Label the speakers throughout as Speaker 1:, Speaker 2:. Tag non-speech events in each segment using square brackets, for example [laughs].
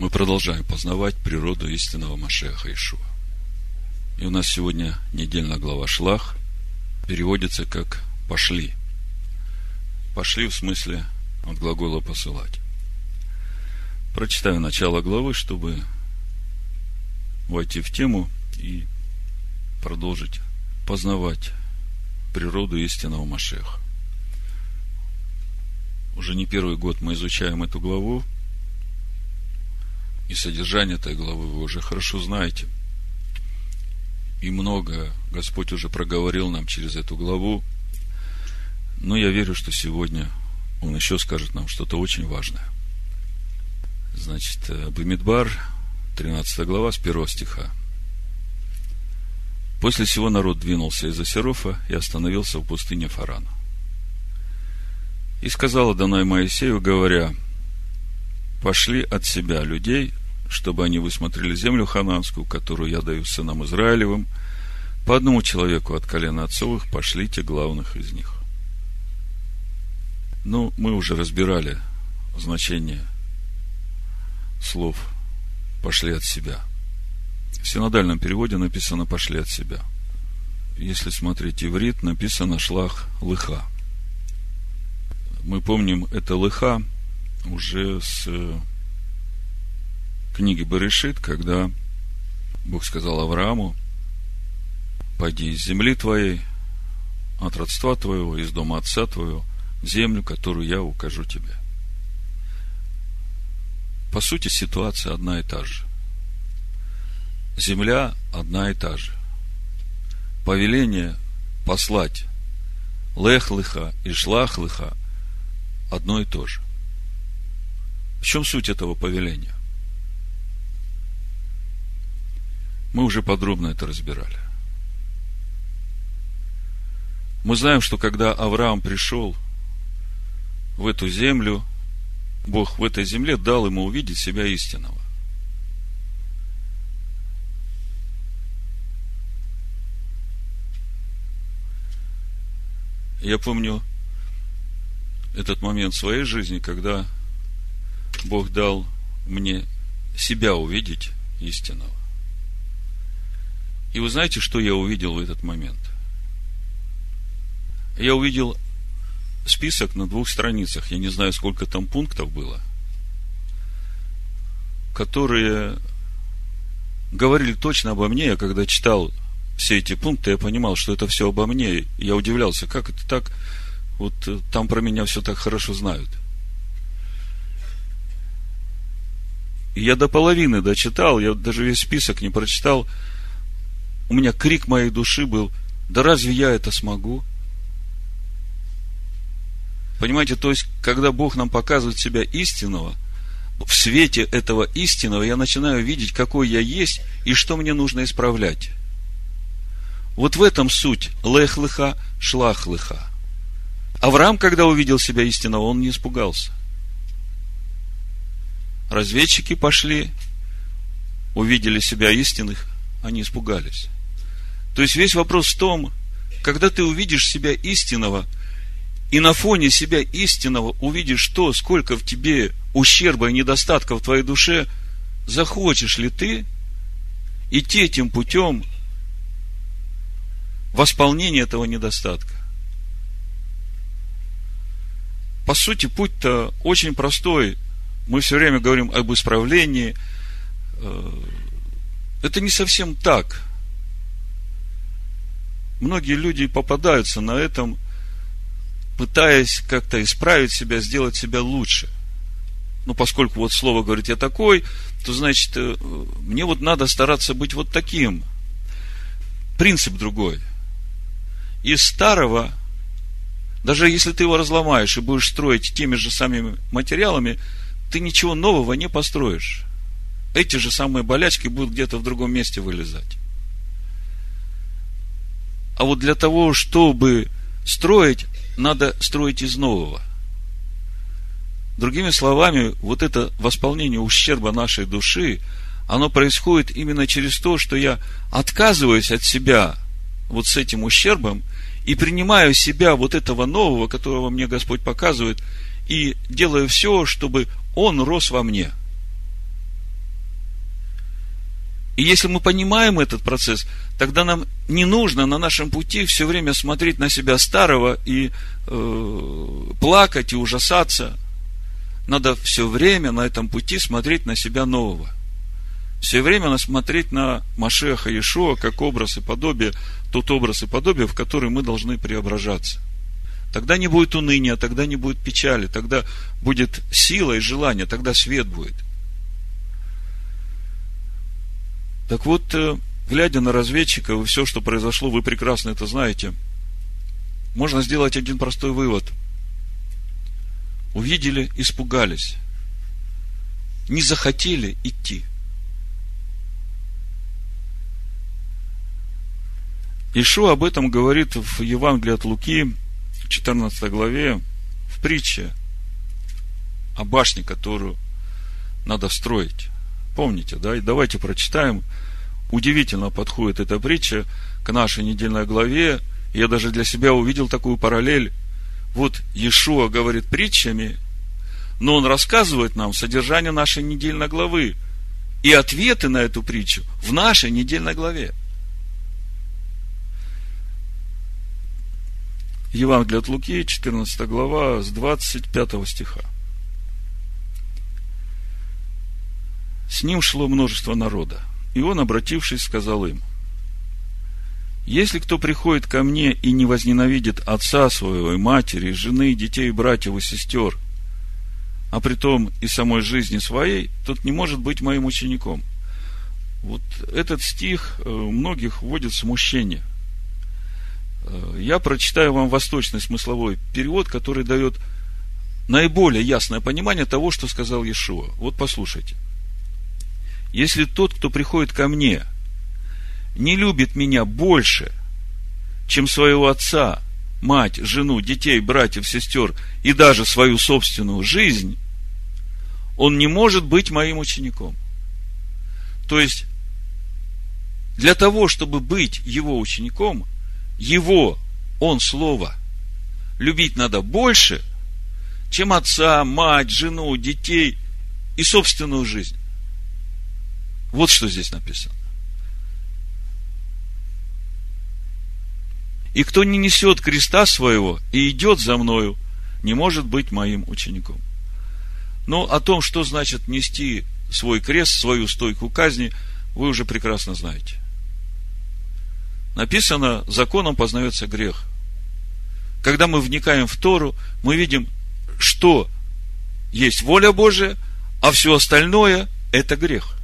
Speaker 1: Мы продолжаем познавать природу истинного Машеха Ишуа. И у нас сегодня недельная глава Шлах переводится как «пошли». «Пошли» в смысле от глагола «посылать». Прочитаю начало главы, чтобы войти в тему и продолжить познавать природу истинного Машеха. Уже не первый год мы изучаем эту главу, и содержание этой главы вы уже хорошо знаете. И много Господь уже проговорил нам через эту главу. Но я верю, что сегодня Он еще скажет нам что-то очень важное. Значит, Бамидбар, 13 глава, с 1 стиха. После всего народ двинулся из Асерофа и остановился в пустыне Фарана. И сказала Данай Моисею, говоря, пошли от себя людей, чтобы они высмотрели землю хананскую, которую я даю сынам Израилевым, по одному человеку от колена отцовых пошлите главных из них. Ну, мы уже разбирали значение слов «пошли от себя». В синодальном переводе написано «пошли от себя». Если смотреть иврит, написано «шлах лыха». Мы помним это лыха уже с книги Барышит, когда Бог сказал Аврааму, пойди из земли твоей, от родства твоего, из дома отца твоего, в землю, которую я укажу тебе. По сути, ситуация одна и та же. Земля одна и та же. Повеление послать лех-лыха и шлах-лыха одно и то же. В чем суть этого повеления? Мы уже подробно это разбирали. Мы знаем, что когда Авраам пришел в эту землю, Бог в этой земле дал ему увидеть себя истинного. Я помню этот момент в своей жизни, когда Бог дал мне себя увидеть истинного. И вы знаете, что я увидел в этот момент? Я увидел список на двух страницах, я не знаю, сколько там пунктов было, которые говорили точно обо мне. Я когда читал все эти пункты, я понимал, что это все обо мне. Я удивлялся, как это так, вот э, там про меня все так хорошо знают. Я до половины дочитал, я даже весь список не прочитал – у меня крик моей души был, да разве я это смогу? Понимаете, то есть, когда Бог нам показывает себя истинного, в свете этого истинного я начинаю видеть, какой я есть и что мне нужно исправлять. Вот в этом суть лех-лыха, шлах-лыха. Авраам, когда увидел себя истинного, он не испугался. Разведчики пошли, увидели себя истинных, они испугались. То есть весь вопрос в том, когда ты увидишь себя истинного, и на фоне себя истинного увидишь то, сколько в тебе ущерба и недостатка в твоей душе, захочешь ли ты идти этим путем восполнения этого недостатка? По сути, путь-то очень простой. Мы все время говорим об исправлении. Э, это не совсем так – многие люди попадаются на этом, пытаясь как-то исправить себя, сделать себя лучше. Ну, поскольку вот слово говорит «я такой», то значит, э, мне вот надо стараться быть вот таким. Принцип другой. Из старого, даже если ты его разломаешь и будешь строить теми же самыми материалами, ты ничего нового не построишь. Эти же самые болячки будут где-то в другом месте вылезать. А вот для того, чтобы строить, надо строить из нового. Другими словами, вот это восполнение ущерба нашей души, оно происходит именно через то, что я отказываюсь от себя вот с этим ущербом и принимаю себя вот этого нового, которого мне Господь показывает, и делаю все, чтобы он рос во мне. И если мы понимаем этот процесс, тогда нам не нужно на нашем пути все время смотреть на себя старого и э, плакать и ужасаться. Надо все время на этом пути смотреть на себя нового. Все время смотреть на Машеха Иешуа как образ и подобие, тот образ и подобие, в который мы должны преображаться. Тогда не будет уныния, тогда не будет печали, тогда будет сила и желание, тогда свет будет. Так вот, э, глядя на разведчика, и все, что произошло, вы прекрасно это знаете, можно сделать один простой вывод. Увидели, испугались. Не захотели идти. Ишо об этом говорит в Евангелии от Луки, 14 главе, в притче о башне, которую надо строить. Помните, да? И давайте прочитаем. Удивительно подходит эта притча к нашей недельной главе. Я даже для себя увидел такую параллель. Вот Иешуа говорит притчами, но он рассказывает нам содержание нашей недельной главы и ответы на эту притчу в нашей недельной главе. Евангелие от Луки, 14 глава, с 25 стиха. С ним шло множество народа. И он, обратившись, сказал им, «Если кто приходит ко мне и не возненавидит отца своего, и матери, и жены, детей, братьев, и сестер, а при том и самой жизни своей, тот не может быть моим учеником». Вот этот стих э, многих вводит в смущение. Э, я прочитаю вам восточный смысловой перевод, который дает наиболее ясное понимание того, что сказал Иешуа. Вот послушайте. Если тот, кто приходит ко мне, не любит меня больше, чем своего отца, мать, жену, детей, братьев, сестер и даже свою собственную жизнь, он не может быть моим учеником. То есть, для того, чтобы быть его учеником, его, он слово, любить надо больше, чем отца, мать, жену, детей и собственную жизнь. Вот что здесь написано. И кто не несет креста своего и идет за мною, не может быть моим учеником. Но о том, что значит нести свой крест, свою стойку казни, вы уже прекрасно знаете. Написано, законом познается грех. Когда мы вникаем в Тору, мы видим, что есть воля Божия, а все остальное – это грех.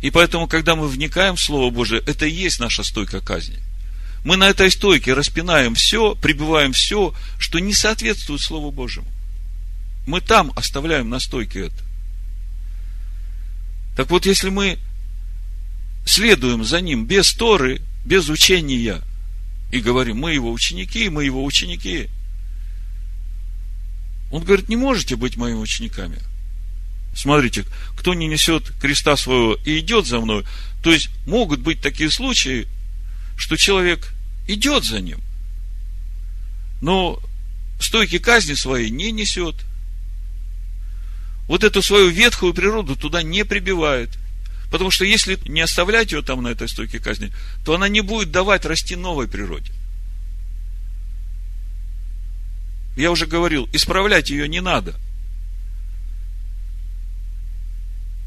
Speaker 1: И поэтому, когда мы вникаем в Слово Божие, это и есть наша стойка казни. Мы на этой стойке распинаем все, прибываем все, что не соответствует Слову Божьему. Мы там оставляем на стойке это. Так вот, если мы следуем за ним без Торы, без учения, и говорим, мы его ученики, мы его ученики, он говорит, не можете быть моими учениками – Смотрите, кто не несет креста своего и идет за мной, то есть могут быть такие случаи, что человек идет за ним, но стойки казни своей не несет. Вот эту свою ветхую природу туда не прибивает. Потому что если не оставлять ее там на этой стойке казни, то она не будет давать расти новой природе. Я уже говорил, исправлять ее не надо –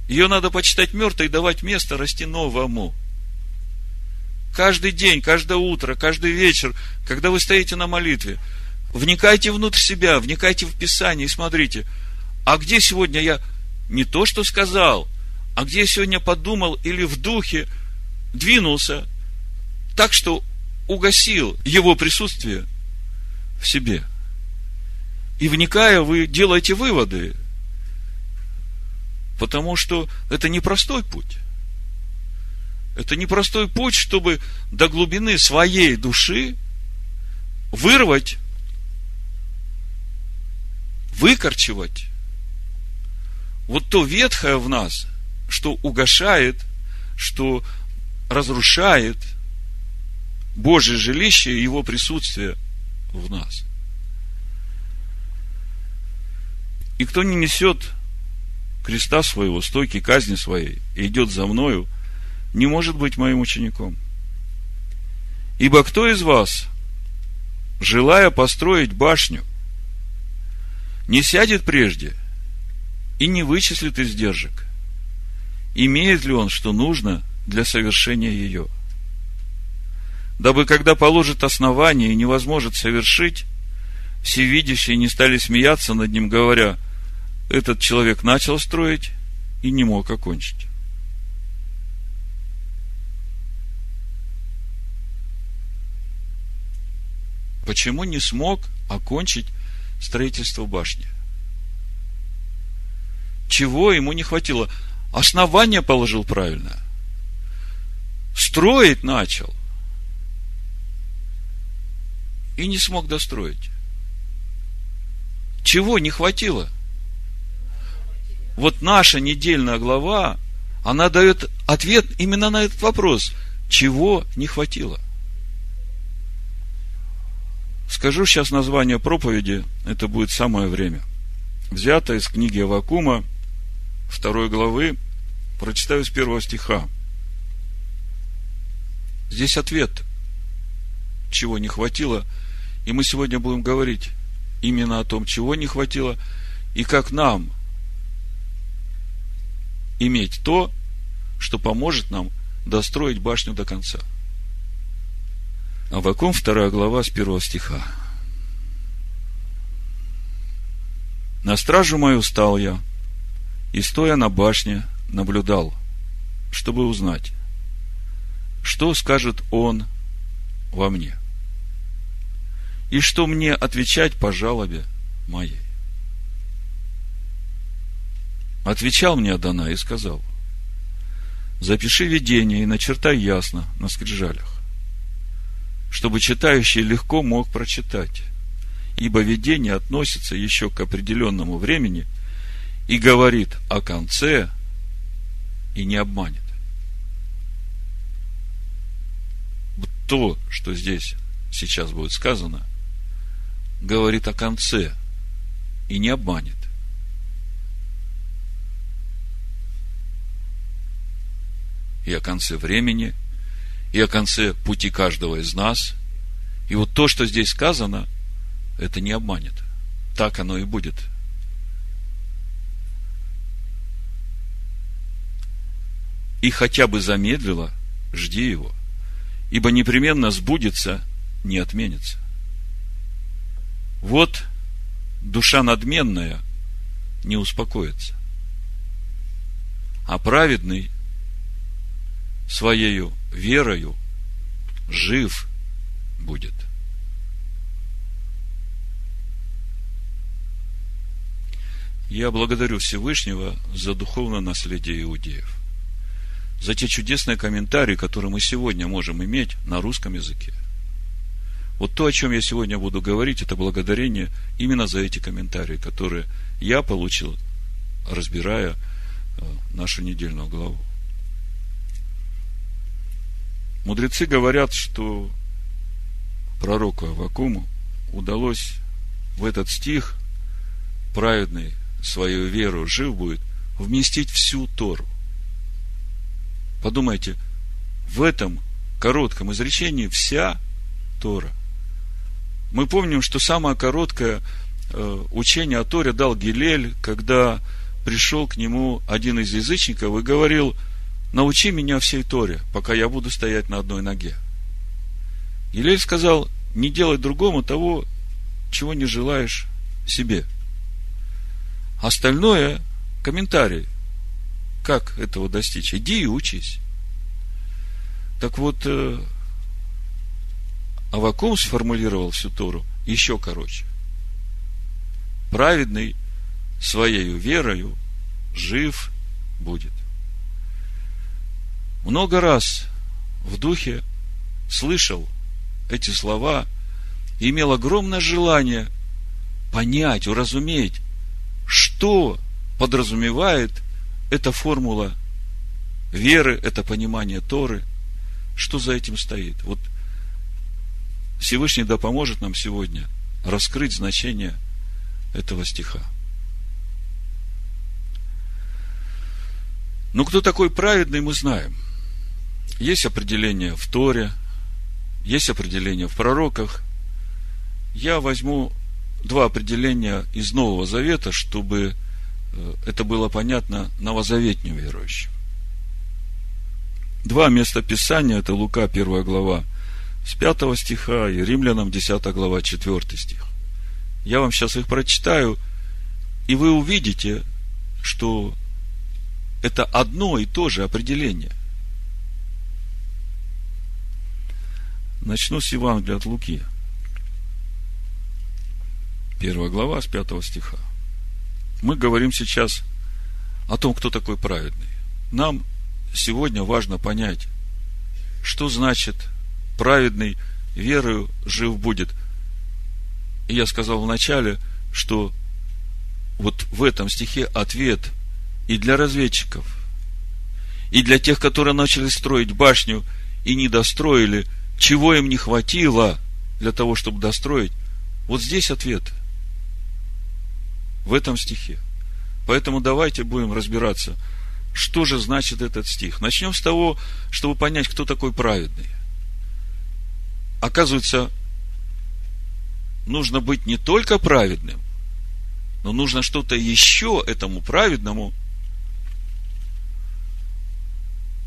Speaker 1: Ее надо почитать мертвой и давать место расти новому. Каждый день, каждое утро, каждый вечер, когда вы стоите на молитве, вникайте внутрь себя, вникайте в Писание и смотрите, а где сегодня я не то, что сказал, а где сегодня подумал или в духе двинулся так, что угасил его присутствие в себе. И вникая, вы делаете выводы. Потому что это непростой путь. Это непростой путь, чтобы до глубины своей души вырвать, выкорчевать вот то ветхое в нас, что угошает, что разрушает Божье жилище и Его присутствие в нас. И кто не несет креста своего, стойки казни своей и идет за мною, не может быть моим учеником. Ибо кто из вас, желая построить башню, не сядет прежде и не вычислит издержек, имеет ли он, что нужно для совершения ее. Дабы, когда положит основание и невозможно совершить, всевидящие не стали смеяться над ним, говоря, этот человек начал строить и не мог окончить. Почему не смог окончить строительство башни? Чего ему не хватило? Основание положил правильно. Строить начал. И не смог достроить. Чего не хватило? Вот наша недельная глава, она дает ответ именно на этот вопрос. Чего не хватило? Скажу сейчас название проповеди, это будет самое время. Взято из книги Вакума, 2 главы, прочитаю с первого стиха. Здесь ответ, чего не хватило, и мы сегодня будем говорить именно о том, чего не хватило, и как нам иметь то, что поможет нам достроить башню до конца. Авакум, 2 глава, с 1 стиха. «На стражу мою стал я, и, стоя на башне, наблюдал, чтобы узнать, что скажет он во мне, и что мне отвечать по жалобе моей. Отвечал мне Адана и сказал, запиши видение и начертай ясно на скрижалях, чтобы читающий легко мог прочитать, ибо видение относится еще к определенному времени и говорит о конце и не обманет. То, что здесь сейчас будет сказано, говорит о конце и не обманет. И о конце времени, и о конце пути каждого из нас. И вот то, что здесь сказано, это не обманет. Так оно и будет. И хотя бы замедлило, жди его, ибо непременно сбудется, не отменится. Вот душа надменная не успокоится, а праведный своею верою жив будет. Я благодарю Всевышнего за духовное наследие иудеев, за те чудесные комментарии, которые мы сегодня можем иметь на русском языке. Вот то, о чем я сегодня буду говорить, это благодарение именно за эти комментарии, которые я получил, разбирая э, нашу недельную главу. Мудрецы говорят, что пророку Авакуму удалось в этот стих праведный свою веру жив будет, вместить всю Тору. Подумайте, в этом коротком изречении вся Тора. Мы помним, что самое короткое э, учение о Торе дал Гилель, когда пришел к нему один из язычников и говорил – научи меня всей Торе, пока я буду стоять на одной ноге. Елель сказал, не делай другому того, чего не желаешь себе. Остальное – комментарий. Как этого достичь? Иди и учись. Так вот, э, Авакум сформулировал всю Тору еще короче. Праведный своею верою жив будет много раз в духе слышал эти слова и имел огромное желание понять, уразуметь, что подразумевает эта формула веры, это понимание Торы, что за этим стоит. Вот Всевышний да поможет нам сегодня раскрыть значение этого стиха. Но кто такой праведный, мы знаем. Есть определение в Торе, есть определение в пророках. Я возьму два определения из Нового Завета, чтобы это было понятно новозаветним верующим. Два места Писания, это Лука, 1 глава, с 5 стиха, и Римлянам, 10 глава, 4 стих. Я вам сейчас их прочитаю, и вы увидите, что это одно и то же определение. Начну с Евангелия от Луки. Первая глава с пятого стиха. Мы говорим сейчас о том, кто такой праведный. Нам сегодня важно понять, что значит праведный верою жив будет. И я сказал вначале, что вот в этом стихе ответ и для разведчиков, и для тех, которые начали строить башню и не достроили, чего им не хватило для того, чтобы достроить. Вот здесь ответ. В этом стихе. Поэтому давайте будем разбираться, что же значит этот стих. Начнем с того, чтобы понять, кто такой праведный. Оказывается, нужно быть не только праведным, но нужно что-то еще этому праведному,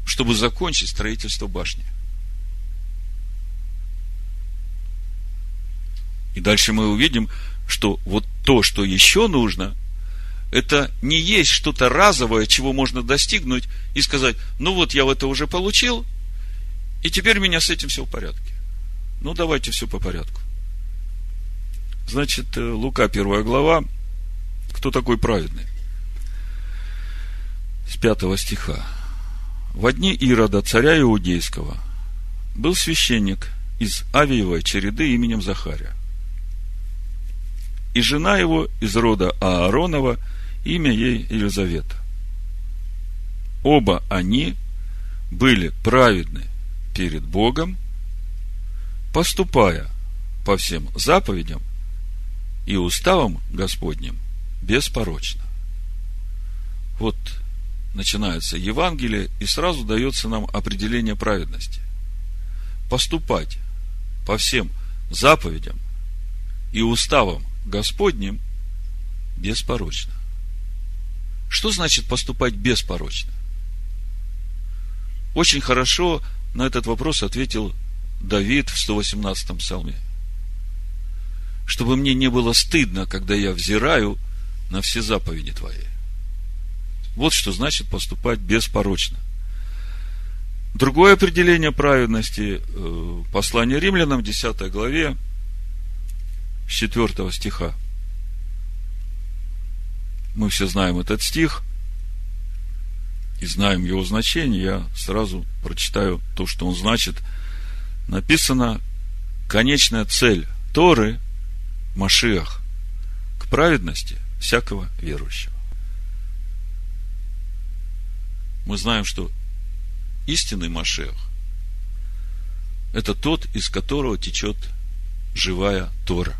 Speaker 1: чтобы закончить строительство башни. И дальше мы увидим, что вот то, что еще нужно, это не есть что-то разовое, чего можно достигнуть и сказать, ну вот я это уже получил, и теперь у меня с этим все в порядке. Ну, давайте все по порядку. Значит, э, Лука, первая глава, кто такой праведный? С пятого стиха. В дни Ирода, царя Иудейского, был священник из Авиевой череды именем Захария и жена его из рода Ааронова, имя ей Елизавета. Оба они были праведны перед Богом, поступая по всем заповедям и уставам Господним беспорочно. Вот начинается Евангелие, и сразу дается нам определение праведности. Поступать по всем заповедям и уставам Господним беспорочно. Что значит поступать беспорочно? Очень хорошо на этот вопрос ответил Давид в 118-м псалме. Чтобы мне не было стыдно, когда я взираю на все заповеди Твои. Вот что значит поступать беспорочно. Другое определение праведности, э, послание римлянам, 10 главе, с 4 стиха. Мы все знаем этот стих и знаем его значение. Я сразу прочитаю то, что он значит. Написано конечная цель Торы Машиах к праведности всякого верующего. Мы знаем, что истинный Машех – это тот, из которого течет живая Тора –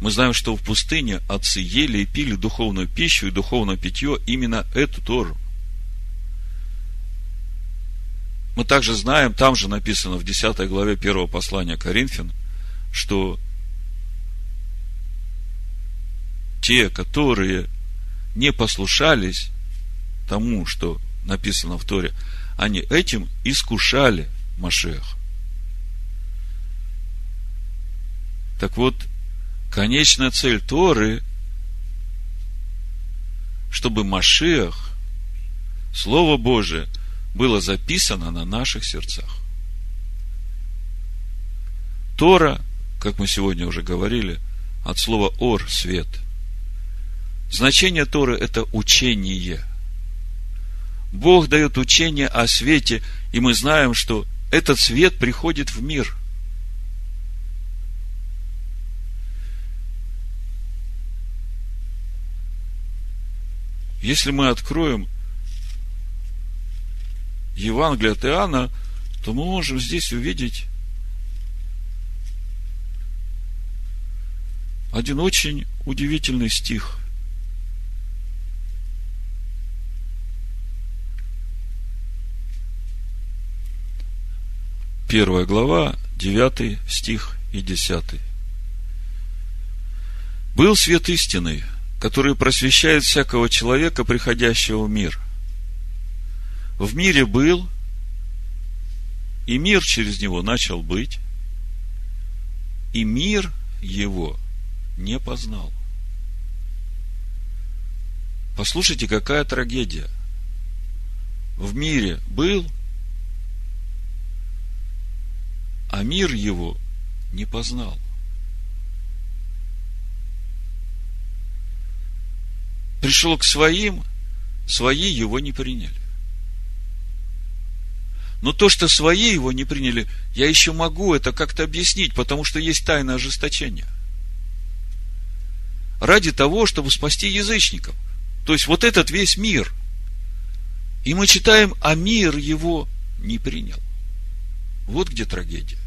Speaker 1: мы знаем, что в пустыне отцы ели и пили духовную пищу и духовное питье именно эту Тору. Мы также знаем, там же написано в 10 главе 1 послания Коринфян, что те, которые не послушались тому, что написано в Торе, они этим искушали Машех. Так вот, конечная цель Торы, чтобы Машиах, Слово Божие, было записано на наших сердцах. Тора, как мы сегодня уже говорили, от слова ор – свет. Значение Торы – это учение. Бог дает учение о свете, и мы знаем, что этот свет приходит в мир – Если мы откроем Евангелие от Иоанна, то мы можем здесь увидеть один очень удивительный стих. Первая глава, девятый стих и десятый. Был свет истины – который просвещает всякого человека, приходящего в мир. В мире был, и мир через него начал быть, и мир его не познал. Послушайте, какая трагедия. В мире был, а мир его не познал. Пришел к своим, свои его не приняли. Но то, что свои его не приняли, я еще могу это как-то объяснить, потому что есть тайна ожесточения. Ради того, чтобы спасти язычников. То есть вот этот весь мир. И мы читаем, а мир его не принял. Вот где трагедия.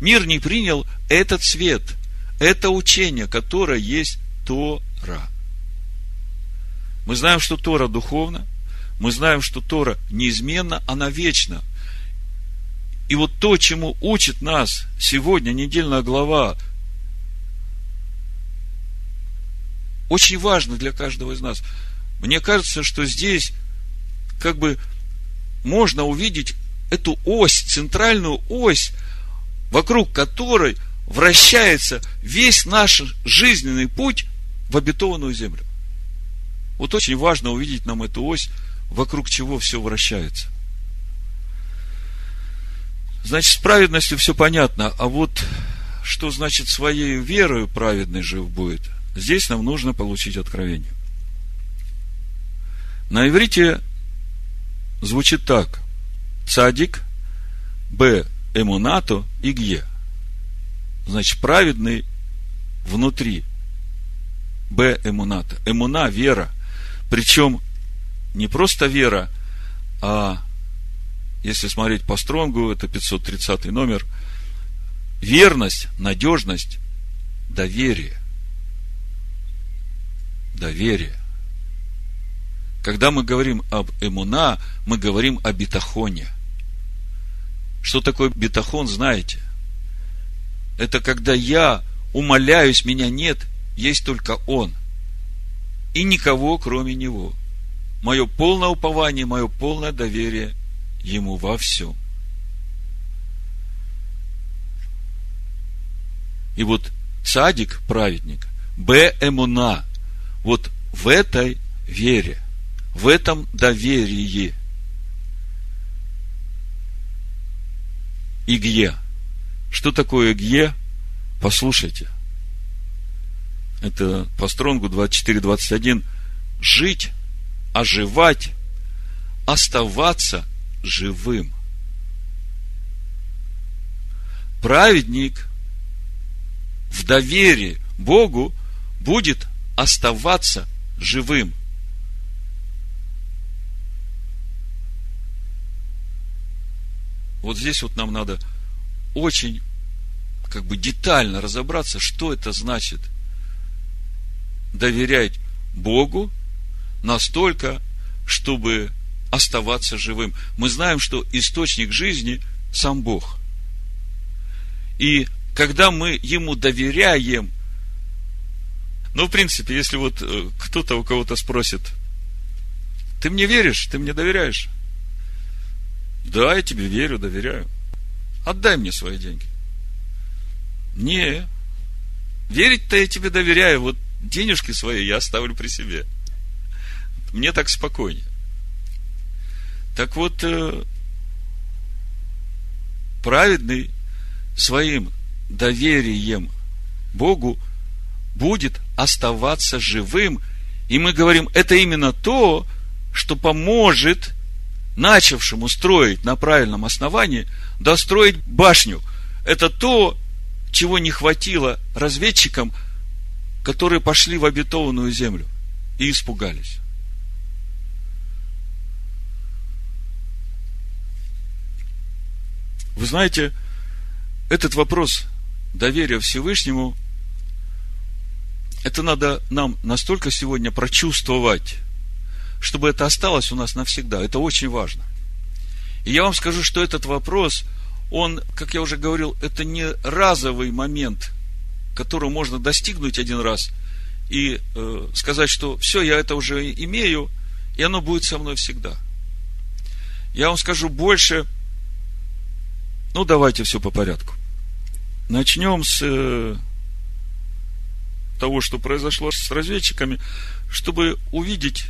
Speaker 1: Мир не принял этот свет, это учение, которое есть Тора. Мы знаем, что Тора духовна, мы знаем, что Тора неизменна, она вечна. И вот то, чему учит нас сегодня недельная глава, очень важно для каждого из нас. Мне кажется, что здесь как бы можно увидеть эту ось, центральную ось, вокруг которой вращается весь наш жизненный путь в обетованную землю. Вот очень важно увидеть нам эту ось вокруг чего все вращается. Значит, с праведностью все понятно, а вот что значит своей верою праведный жив будет, здесь нам нужно получить откровение. На иврите звучит так. Цадик, Б, эмунато и гье. Значит, праведный внутри. Б, эмуната. Эмуна – вера. Причем не просто вера, а если смотреть по Стронгу, это 530 номер, верность, надежность, доверие. Доверие. Когда мы говорим об эмуна, мы говорим о бетахоне. Что такое бетахон, знаете? Это когда я умоляюсь, меня нет, есть только Он. И никого, кроме Него мое полное упование, мое полное доверие Ему во всем. И вот цадик, праведник, Б. Эмуна, вот в этой вере, в этом доверии. Игье. Что такое Игье? Послушайте. Это по Стронгу 24-21. Жить оживать, оставаться живым. Праведник в доверии Богу будет оставаться живым. Вот здесь вот нам надо очень как бы детально разобраться, что это значит доверять Богу настолько, чтобы оставаться живым. Мы знаем, что источник жизни сам Бог. И когда мы Ему доверяем, ну, в принципе, если вот э, кто-то у кого-то спросит, ты мне веришь, ты мне доверяешь? Да, я тебе верю, доверяю. Отдай мне свои деньги. Не, верить-то я тебе доверяю, вот денежки свои я оставлю при себе. Мне так спокойнее. Так вот, э, праведный своим доверием Богу будет оставаться живым. И мы говорим, это именно то, что поможет начавшему строить на правильном основании, достроить башню. Это то, чего не хватило разведчикам, которые пошли в обетованную землю и испугались. Вы знаете, этот вопрос доверия Всевышнему, это надо нам настолько сегодня прочувствовать, чтобы это осталось у нас навсегда. Это очень важно. И я вам скажу, что этот вопрос, он, как я уже говорил, это не разовый момент, которого можно достигнуть один раз и э, сказать, что все, я это уже имею, и оно будет со мной всегда. Я вам скажу больше, ну давайте все по порядку. Начнем с э, того, что произошло с разведчиками, чтобы увидеть,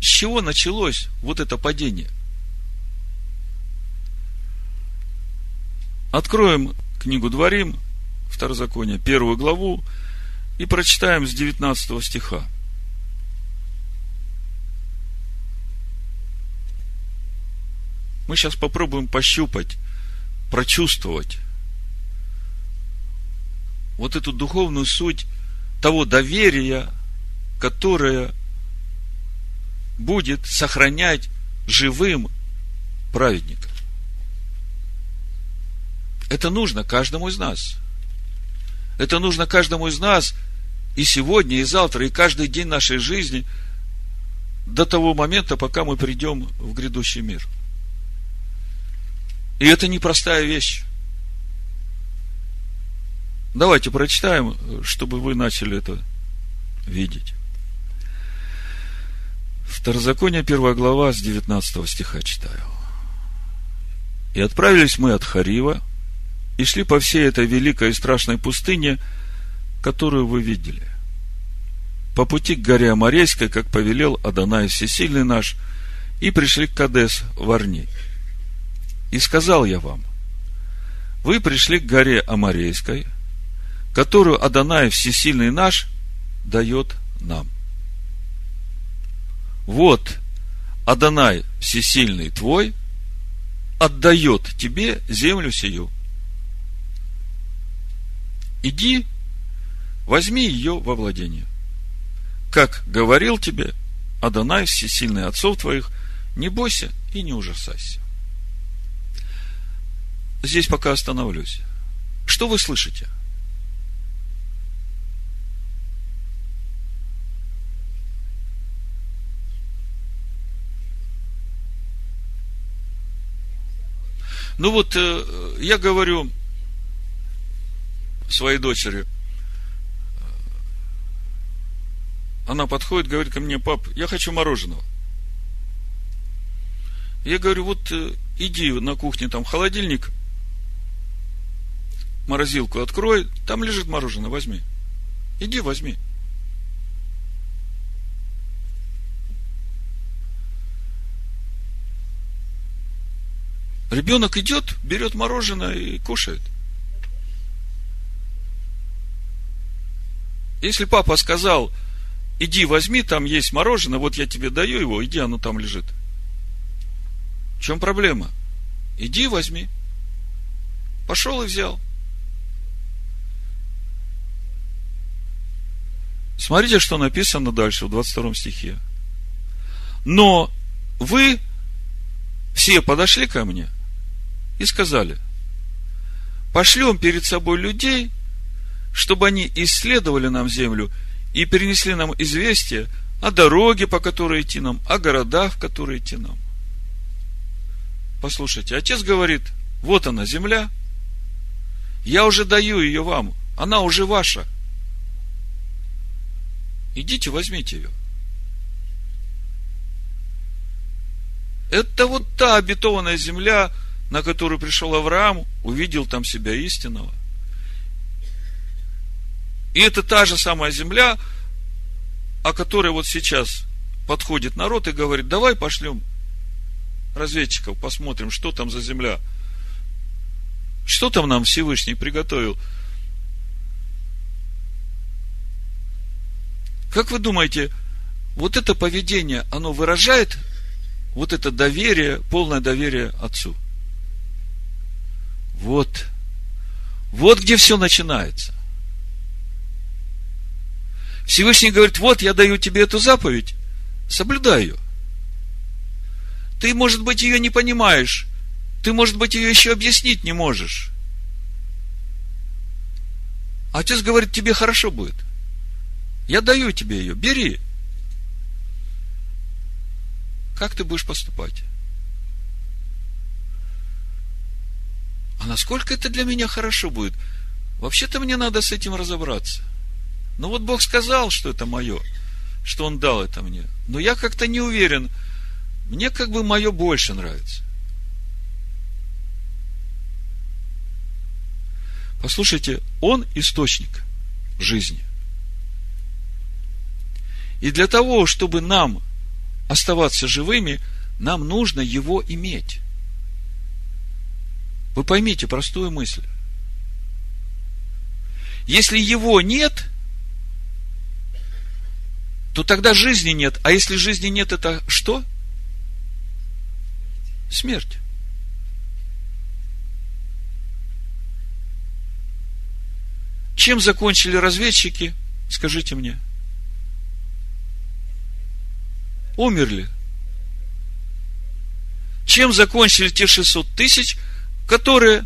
Speaker 1: с чего началось вот это падение. Откроем книгу Дворим, Второзаконие, первую главу, и прочитаем с 19 стиха. Мы сейчас попробуем пощупать, прочувствовать вот эту духовную суть того доверия, которое будет сохранять живым праведника. Это нужно каждому из нас. Это нужно каждому из нас и сегодня, и завтра, и каждый день нашей жизни до того момента, пока мы придем в грядущий мир. И это непростая вещь. Давайте прочитаем, чтобы вы начали это видеть. Второзаконие, первая глава, с 19 стиха читаю. «И отправились мы от Харива, и шли по всей этой великой и страшной пустыне, которую вы видели. По пути к горе Амарейской, как повелел Адонай Всесильный наш, и пришли к Кадес в Арни. И сказал я вам, вы пришли к горе Амарейской – которую Адонай Всесильный наш дает нам. Вот Адонай Всесильный твой отдает тебе землю сию. Иди, возьми ее во владение. Как говорил тебе Адонай Всесильный отцов твоих, не бойся и не ужасайся. Здесь пока остановлюсь. Что вы слышите? – Ну вот, э, я говорю своей дочери, она подходит, говорит ко мне, пап, я хочу мороженого. Я говорю, вот э, иди на кухне, там холодильник, морозилку открой, там лежит мороженое, возьми. Иди, возьми. Ребенок идет, берет мороженое и кушает. Если папа сказал, иди возьми, там есть мороженое, вот я тебе даю его, иди, оно там лежит. В чем проблема? Иди возьми. Пошел и взял. Смотрите, что написано дальше в 22 стихе. Но вы все подошли ко мне – и сказали, пошлем перед собой людей, чтобы они исследовали нам землю и перенесли нам известие о дороге, по которой идти нам, о городах, в которые идти нам. Послушайте, отец говорит, вот она, земля, я уже даю ее вам, она уже ваша. Идите, возьмите ее. Это вот та обетованная земля, на которую пришел Авраам, увидел там себя истинного. И это та же самая земля, о которой вот сейчас подходит народ и говорит, давай пошлем разведчиков, посмотрим, что там за земля. Что там нам Всевышний приготовил? Как вы думаете, вот это поведение, оно выражает вот это доверие, полное доверие Отцу? Вот. Вот где все начинается. Всевышний говорит, вот я даю тебе эту заповедь, соблюдай ее. Ты, может быть, ее не понимаешь. Ты, может быть, ее еще объяснить не можешь. Отец говорит, тебе хорошо будет. Я даю тебе ее, бери. Как ты будешь поступать? насколько это для меня хорошо будет? Вообще-то мне надо с этим разобраться. Ну вот Бог сказал, что это мое, что Он дал это мне. Но я как-то не уверен. Мне как бы мое больше нравится. Послушайте, Он источник жизни. И для того, чтобы нам оставаться живыми, нам нужно его иметь. Вы поймите простую мысль. Если его нет, то тогда жизни нет. А если жизни нет, это что? Смерть. Чем закончили разведчики? Скажите мне. Умерли. Чем закончили те 600 тысяч, которые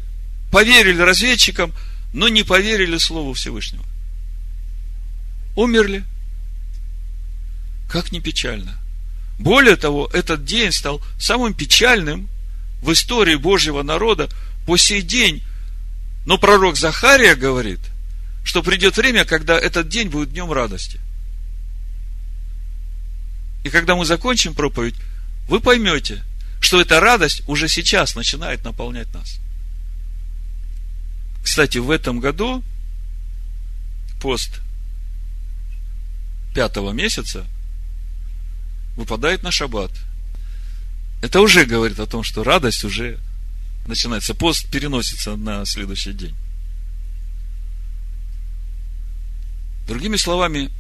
Speaker 1: поверили разведчикам, но не поверили Слову Всевышнего? Умерли. Как не печально. Более того, этот день стал самым печальным в истории Божьего народа по сей день. Но пророк Захария говорит, что придет время, когда этот день будет днем радости. И когда мы закончим проповедь, вы поймете, что эта радость уже сейчас начинает наполнять нас. Кстати, в этом году пост пятого месяца выпадает на шаббат. Это уже говорит о том, что радость уже начинается. Пост переносится на следующий день. Другими словами,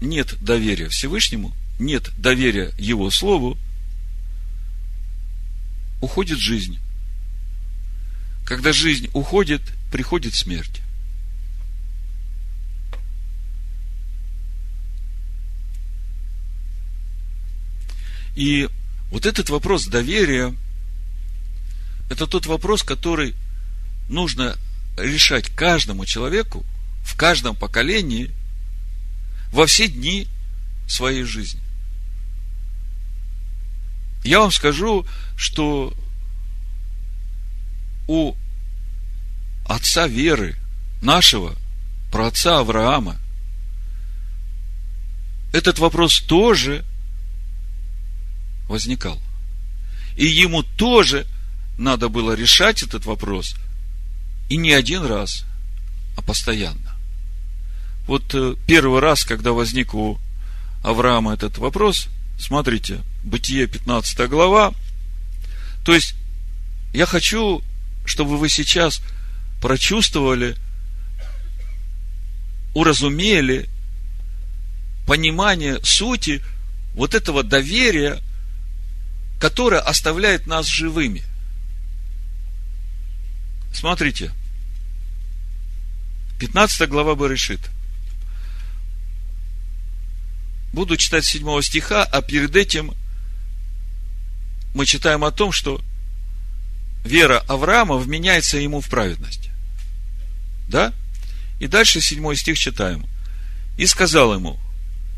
Speaker 1: нет доверия Всевышнему – нет доверия Его Слову, уходит жизнь. Когда жизнь уходит, приходит смерть. И вот этот вопрос доверия, это тот вопрос, который нужно решать каждому человеку в каждом поколении во все дни своей жизни. Я вам скажу, что у отца веры, нашего, про отца Авраама, этот вопрос тоже возникал. И ему тоже надо было решать этот вопрос. И не один раз, а постоянно. Вот э, первый раз, когда возник у Авраама этот вопрос, смотрите, Бытие 15 глава. То есть, я хочу, чтобы вы сейчас прочувствовали, уразумели понимание сути вот этого доверия, которое оставляет нас живыми. Смотрите, 15 глава Барышит – Буду читать 7 стиха, а перед этим мы читаем о том, что вера Авраама вменяется ему в праведность. Да? И дальше 7 стих читаем. И сказал ему,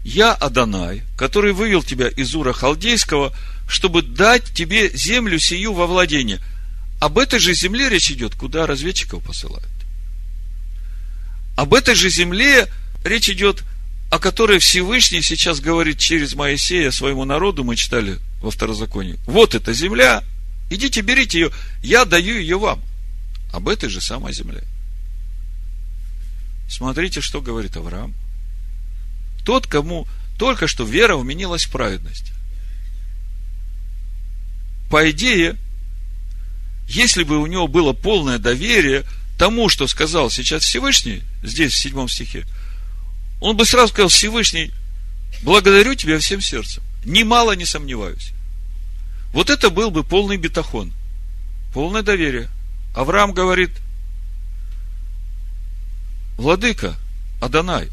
Speaker 1: я Адонай, который вывел тебя из Ура Халдейского, чтобы дать тебе землю сию во владение. Об этой же земле речь идет, куда разведчиков посылают. Об этой же земле речь идет о которой Всевышний сейчас говорит через Моисея своему народу, мы читали во второзаконии. Вот эта земля, идите, берите ее, я даю ее вам. Об этой же самой земле. Смотрите, что говорит Авраам. Тот, кому только что вера уменилась в праведность. По идее, если бы у него было полное доверие тому, что сказал сейчас Всевышний, здесь в седьмом стихе, он бы сразу сказал, Всевышний, благодарю тебя всем сердцем. Немало не сомневаюсь. Вот это был бы полный бетахон, полное доверие. Авраам говорит, Владыка, Адонай,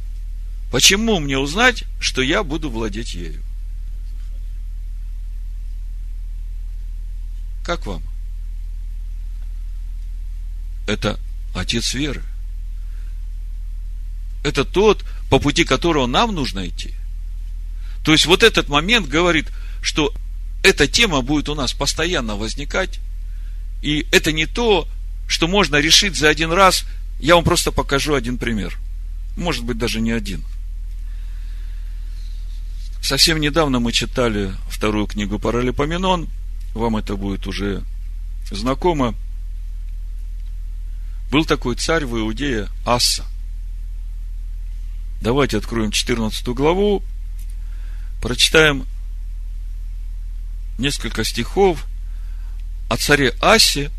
Speaker 1: почему мне узнать, что я буду владеть ею? Как вам? Это отец веры. Это тот, по пути которого нам нужно идти. То есть вот этот момент говорит, что эта тема будет у нас постоянно возникать, и это не то, что можно решить за один раз, я вам просто покажу один пример. Может быть, даже не один. Совсем недавно мы читали вторую книгу Паралипоменон. Вам это будет уже знакомо. Был такой царь в Иудее Асса. Давайте откроем 14 главу, прочитаем несколько стихов о царе Асе,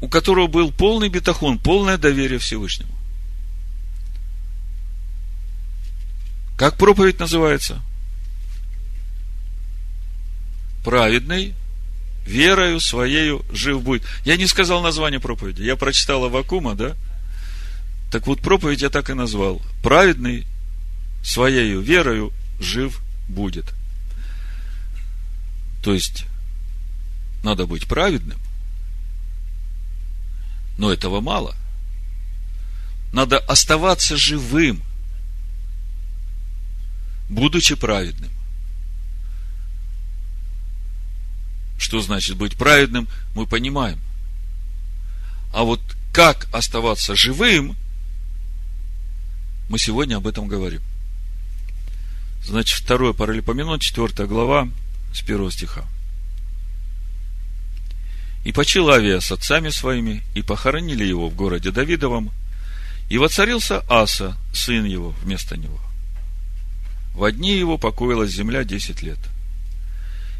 Speaker 1: у которого был полный бетахон, полное доверие Всевышнему. Как проповедь называется? Праведный, верою своею жив будет. Я не сказал название проповеди. Я прочитал Авакума, да? Так вот, проповедь я так и назвал. Праведный своею верою жив будет. То есть, надо быть праведным, но этого мало. Надо оставаться живым, будучи праведным. Что значит быть праведным, мы понимаем. А вот как оставаться живым, мы сегодня об этом говорим. Значит, второе паралипоменон, четвертая глава, с первого стиха. И почил Авия с отцами своими, и похоронили его в городе Давидовом, и воцарился Аса, сын его, вместо него. В дни его покоилась земля десять лет.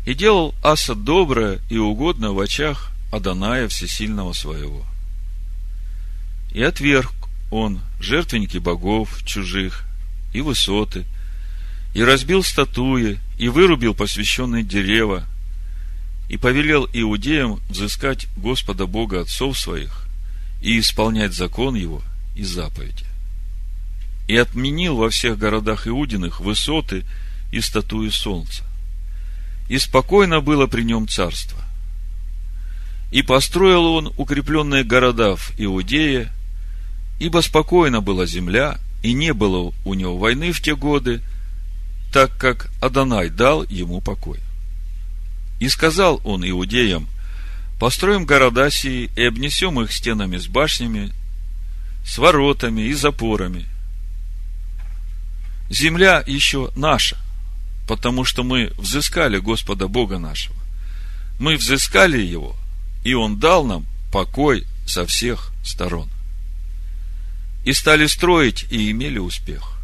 Speaker 1: И делал Аса доброе и угодное в очах Аданая Всесильного своего. И отверг он жертвенники богов чужих и высоты, и разбил статуи, и вырубил посвященные дерева, и повелел иудеям взыскать Господа Бога отцов своих и исполнять закон его и заповеди. И отменил во всех городах Иудиных высоты и статуи солнца. И спокойно было при нем царство. И построил он укрепленные города в Иудее, ибо спокойно была земля, и не было у него войны в те годы, так как Адонай дал ему покой. И сказал он иудеям, построим города сии и обнесем их стенами с башнями, с воротами и запорами. Земля еще наша, потому что мы взыскали Господа Бога нашего. Мы взыскали Его, и Он дал нам покой со всех сторон. И стали строить, и имели успех.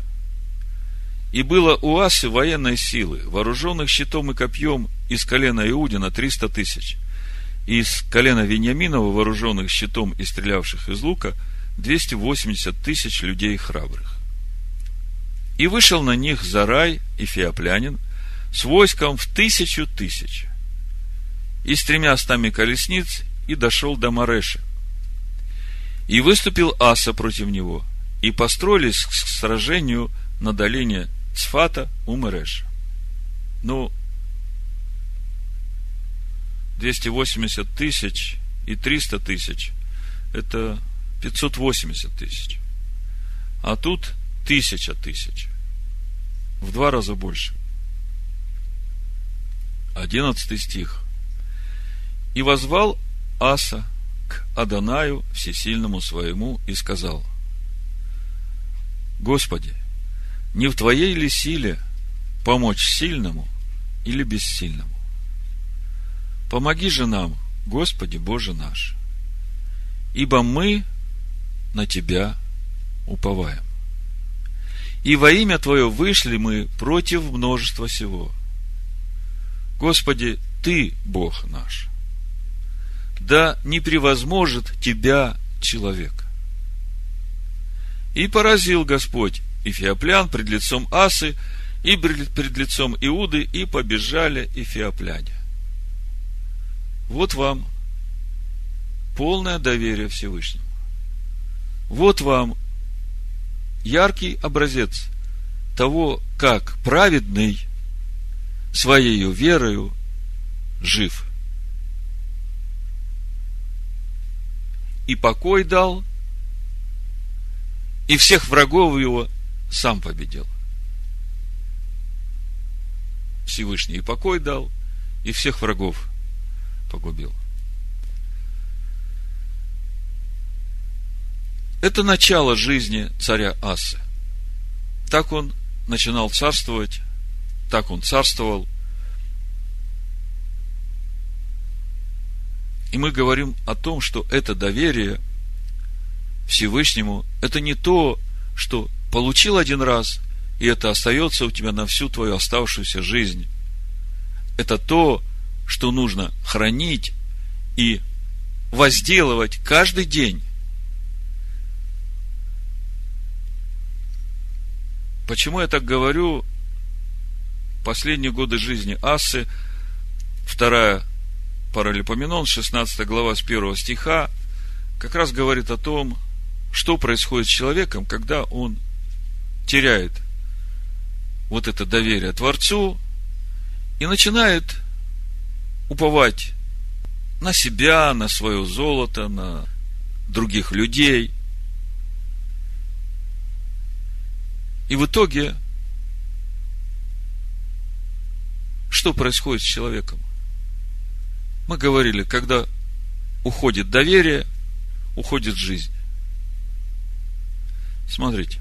Speaker 1: И было у Асы военной силы, вооруженных щитом и копьем из колена Иудина 300 тысяч, и из колена Вениаминова, вооруженных щитом и стрелявших из лука, 280 тысяч людей храбрых. И вышел на них Зарай и Феоплянин с войском в тысячу тысяч, и с тремя стами колесниц, и дошел до Мареши. И выступил Аса против него, и построились к сражению на долине Цфата у Мереша. Ну, 280 тысяч и 300 тысяч – это 580 тысяч. А тут тысяча тысяч. В два раза больше. Одиннадцатый стих. И возвал Аса к Адонаю всесильному своему и сказал, Господи, не в твоей ли силе помочь сильному или бессильному? Помоги же нам, Господи Боже наш, ибо мы на Тебя уповаем. И во имя Твое вышли мы против множества всего. Господи, Ты Бог наш. Да не превозможет Тебя человек. И поразил Господь Эфиоплян пред лицом Асы и пред лицом Иуды, и побежали эфиопляне. Вот вам полное доверие Всевышнему. Вот вам яркий образец того, как праведный своей верою жив. И покой дал, и всех врагов его сам победил. Всевышний и покой дал, и всех врагов погубил. Это начало жизни царя Асы. Так он начинал царствовать, так он царствовал. И мы говорим о том, что это доверие Всевышнему, это не то, что получил один раз, и это остается у тебя на всю твою оставшуюся жизнь. Это то, что нужно хранить и возделывать каждый день. Почему я так говорю? Последние годы жизни Асы, вторая Паралипоменон, 16 глава с 1 стиха, как раз говорит о том, что происходит с человеком, когда он теряет вот это доверие Творцу и начинает уповать на себя, на свое золото, на других людей. И в итоге, что происходит с человеком? Мы говорили, когда уходит доверие, уходит жизнь. Смотрите.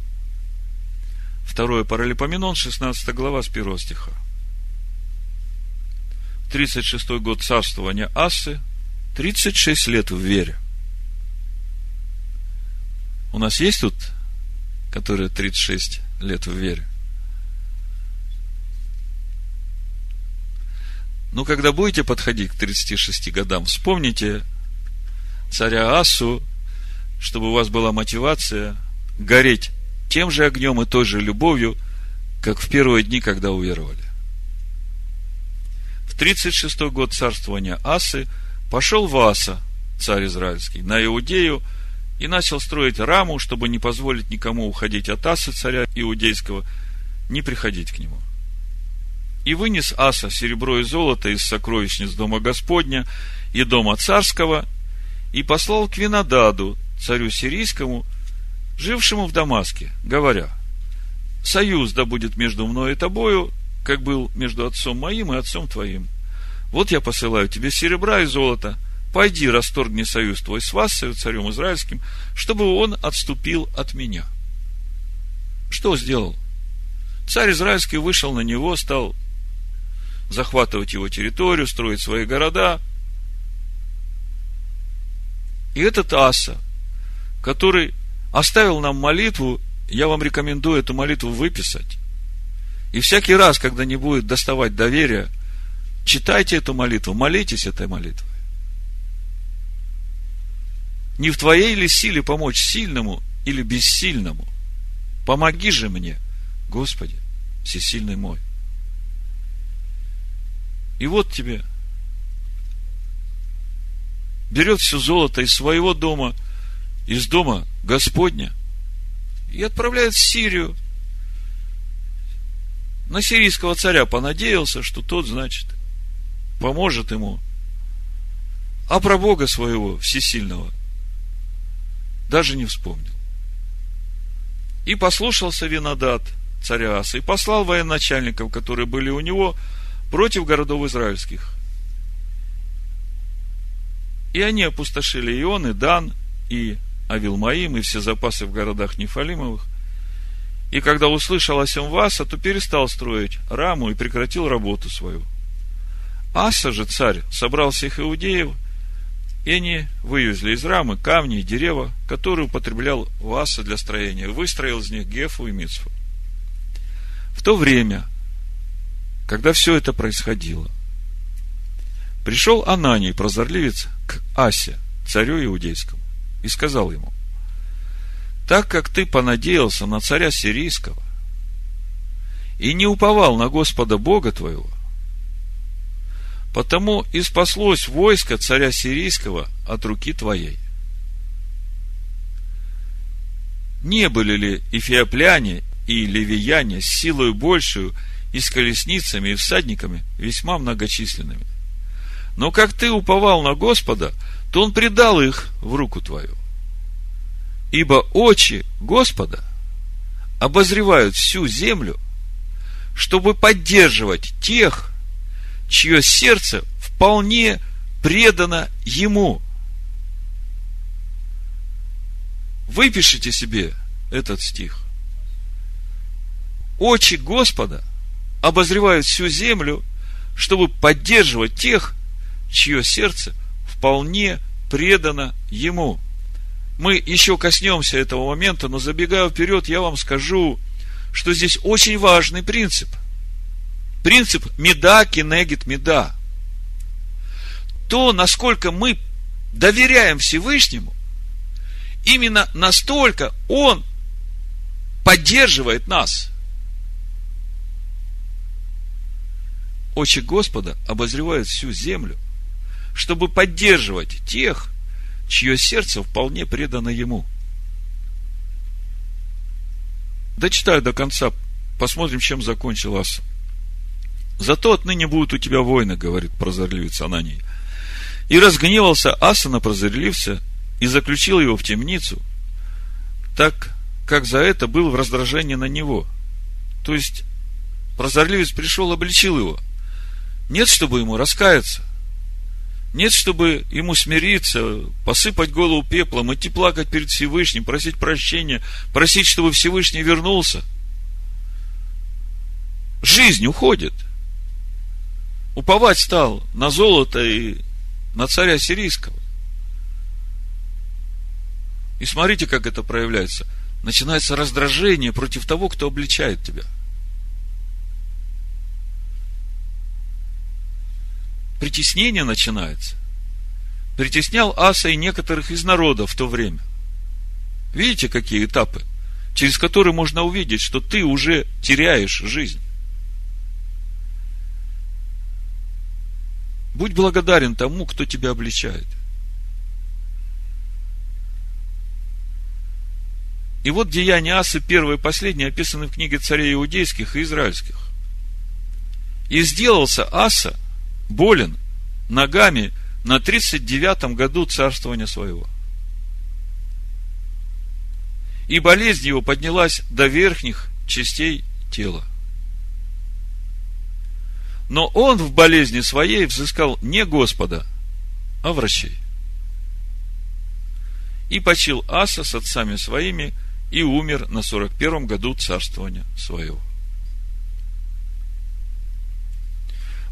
Speaker 1: Второе Паралипоменон, 16 глава, с 1 стиха. 36 год царствования Асы, 36 лет в вере. У нас есть тут, которые 36 лет в вере? Ну, когда будете подходить к 36 годам, вспомните царя Асу, чтобы у вас была мотивация гореть тем же огнем и той же любовью, как в первые дни, когда уверовали. В 36 год царствования Асы пошел Васа, царь израильский, на Иудею и начал строить раму, чтобы не позволить никому уходить от Асы, царя иудейского, не приходить к нему. И вынес Аса серебро и золото из сокровищниц дома Господня и дома царского, и послал к Винодаду, царю сирийскому, жившему в Дамаске, говоря, «Союз да будет между мной и тобою, как был между отцом моим и отцом твоим. Вот я посылаю тебе серебра и золота, пойди расторгни союз твой с Вассою, царем израильским, чтобы он отступил от меня». Что сделал? Царь израильский вышел на него, стал захватывать его территорию, строить свои города. И этот Аса, который оставил нам молитву, я вам рекомендую эту молитву выписать. И всякий раз, когда не будет доставать доверия, читайте эту молитву, молитесь этой молитвой. Не в твоей ли силе помочь сильному или бессильному? Помоги же мне, Господи, всесильный мой. И вот тебе берет все золото из своего дома, из дома Господня и отправляет в Сирию. На сирийского царя понадеялся, что тот, значит, поможет ему. А про Бога своего, всесильного, даже не вспомнил. И послушался Винодат, царя Аса, и послал военачальников, которые были у него, против городов израильских. И они опустошили Ион, и Дан, и Авилмаим и все запасы в городах Нефалимовых. И когда услышал о Васа, то перестал строить раму и прекратил работу свою. Аса же, царь, собрал всех иудеев, и они вывезли из рамы камни и дерева, которые употреблял Васа для строения, выстроил из них Гефу и Мицфу. В то время, когда все это происходило, пришел Ананий, прозорливец, к Асе, царю иудейскому и сказал ему, так как ты понадеялся на царя сирийского и не уповал на Господа Бога твоего, потому и спаслось войско царя сирийского от руки твоей. Не были ли эфиопляне и ливияне с силой большую и с колесницами и всадниками весьма многочисленными? Но как ты уповал на Господа, то он предал их в руку твою. Ибо очи Господа обозревают всю землю, чтобы поддерживать тех, чье сердце вполне предано Ему. Выпишите себе этот стих. Очи Господа обозревают всю землю, чтобы поддерживать тех, чье сердце вполне предано Ему. Мы еще коснемся этого момента, но забегая вперед, я вам скажу, что здесь очень важный принцип. Принцип меда кинегит меда. То, насколько мы доверяем Всевышнему, именно настолько Он поддерживает нас. Очи Господа обозревают всю землю, чтобы поддерживать тех, чье сердце вполне предано Ему. Дочитаю до конца, посмотрим, чем закончил Аса. Зато отныне будут у тебя войны, говорит прозорливец Ананий. И разгневался Аса на прозорливца и заключил его в темницу, так как за это был в раздражении на него. То есть, прозорливец пришел, обличил его. Нет, чтобы ему раскаяться. Нет, чтобы ему смириться, посыпать голову пеплом, идти плакать перед Всевышним, просить прощения, просить, чтобы Всевышний вернулся. Жизнь уходит. Уповать стал на золото и на царя сирийского. И смотрите, как это проявляется. Начинается раздражение против того, кто обличает тебя – притеснение начинается. Притеснял Аса и некоторых из народа в то время. Видите, какие этапы, через которые можно увидеть, что ты уже теряешь жизнь. Будь благодарен тому, кто тебя обличает. И вот деяния Асы, первое и последнее, описаны в книге царей иудейских и израильских. И сделался Аса болен ногами на 39-м году царствования своего. И болезнь его поднялась до верхних частей тела. Но он в болезни своей взыскал не Господа, а врачей. И почил Аса с отцами своими и умер на 41-м году царствования своего.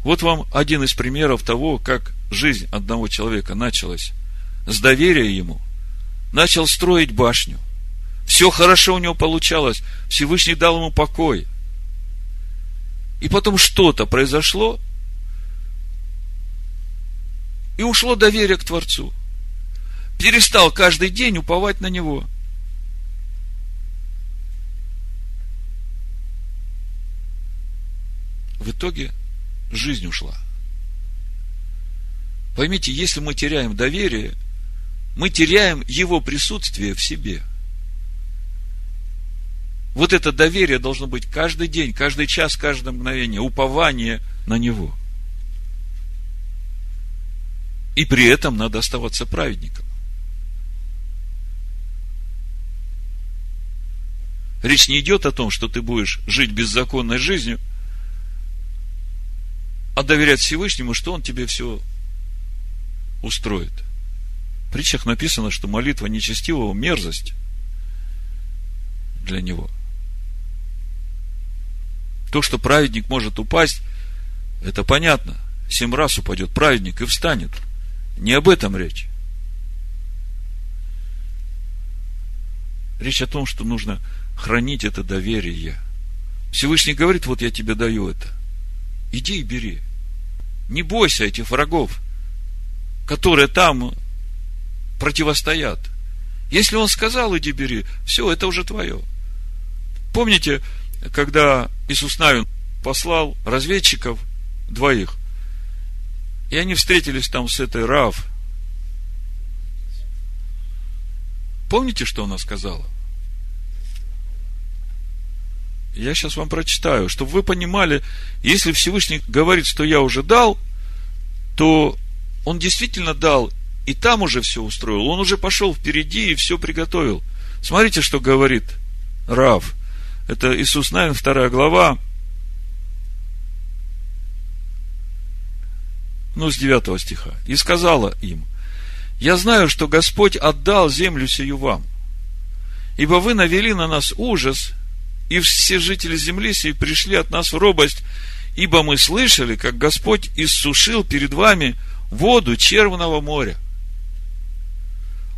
Speaker 1: Вот вам один из примеров того, как жизнь одного человека началась с доверия ему. Начал строить башню. Все хорошо у него получалось. Всевышний дал ему покой. И потом что-то произошло, и ушло доверие к Творцу. Перестал каждый день уповать на Него. В итоге жизнь ушла. Поймите, если мы теряем доверие, мы теряем его присутствие в себе. Вот это доверие должно быть каждый день, каждый час, каждое мгновение, упование на него. И при этом надо оставаться праведником. Речь не идет о том, что ты будешь жить беззаконной жизнью – а доверять Всевышнему, что Он тебе все устроит. В притчах написано, что молитва нечестивого – мерзость для него. То, что праведник может упасть, это понятно. Семь раз упадет праведник и встанет. Не об этом речь. Речь о том, что нужно хранить это доверие. Всевышний говорит, вот я тебе даю это – иди и бери. Не бойся этих врагов, которые там противостоят. Если он сказал, иди бери, все, это уже твое. Помните, когда Иисус Навин послал разведчиков двоих, и они встретились там с этой Рав. Помните, что она сказала? Я сейчас вам прочитаю, чтобы вы понимали, если Всевышний говорит, что я уже дал, то он действительно дал, и там уже все устроил. Он уже пошел впереди и все приготовил. Смотрите, что говорит Рав. Это Иисус Навин, вторая глава. Ну, с 9 стиха. И сказала им, я знаю, что Господь отдал землю сию вам, Ибо вы навели на нас ужас, и все жители земли сей пришли от нас в робость, ибо мы слышали, как Господь иссушил перед вами воду червного моря.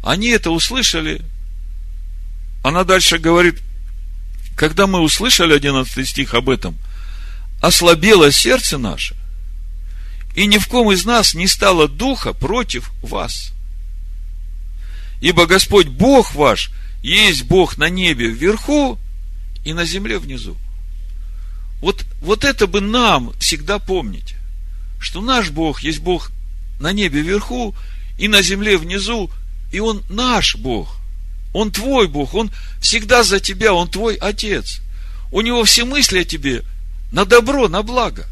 Speaker 1: Они это услышали. Она дальше говорит, когда мы услышали 11 стих об этом, ослабело сердце наше, и ни в ком из нас не стало духа против вас. Ибо Господь Бог ваш есть Бог на небе вверху и на земле внизу. Вот, вот это бы нам всегда помнить, что наш Бог есть Бог на небе вверху и на земле внизу, и Он наш Бог. Он твой Бог, Он всегда за тебя, Он твой Отец. У Него все мысли о тебе на добро, на благо.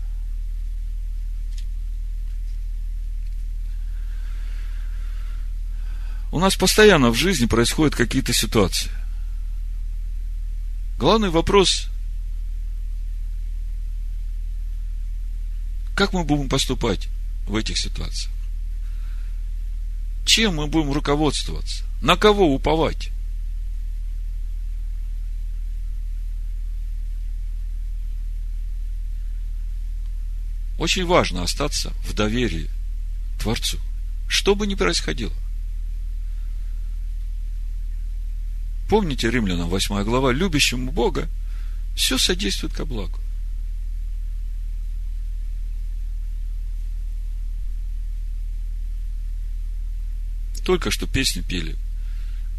Speaker 1: У нас постоянно в жизни происходят какие-то ситуации. Главный вопрос, как мы будем поступать в этих ситуациях? Чем мы будем руководствоваться? На кого уповать? Очень важно остаться в доверии Творцу, что бы ни происходило. Помните Римлянам 8 глава, любящему Бога все содействует ко благу. Только что песню пели.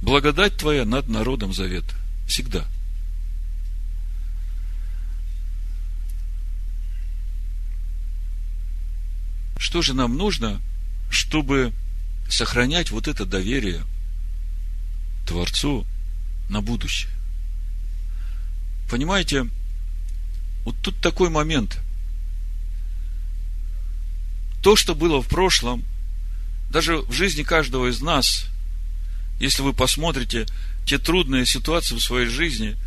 Speaker 1: Благодать Твоя над народом завета. Всегда. Что же нам нужно, чтобы сохранять вот это доверие Творцу, на будущее. Понимаете, вот тут такой момент. То, что было в прошлом, даже в жизни каждого из нас, если вы посмотрите те трудные ситуации в своей жизни,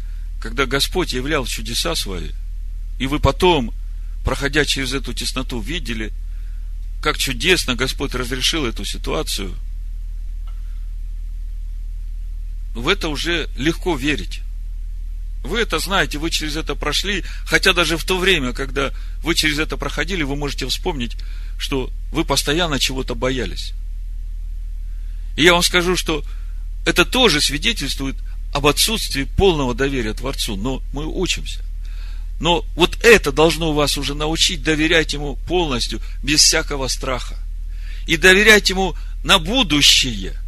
Speaker 1: когда Господь являл чудеса свои, и вы потом, проходя через эту тесноту, видели, как чудесно Господь разрешил эту ситуацию – в это уже легко верить. Вы это знаете, вы через это прошли, хотя даже в то время, когда вы через это проходили, вы можете вспомнить, что вы постоянно чего-то боялись. И я вам скажу, что это тоже свидетельствует об отсутствии полного доверия Творцу, но мы учимся. Но вот это должно вас уже научить доверять Ему полностью, без всякого страха. И доверять Ему на будущее –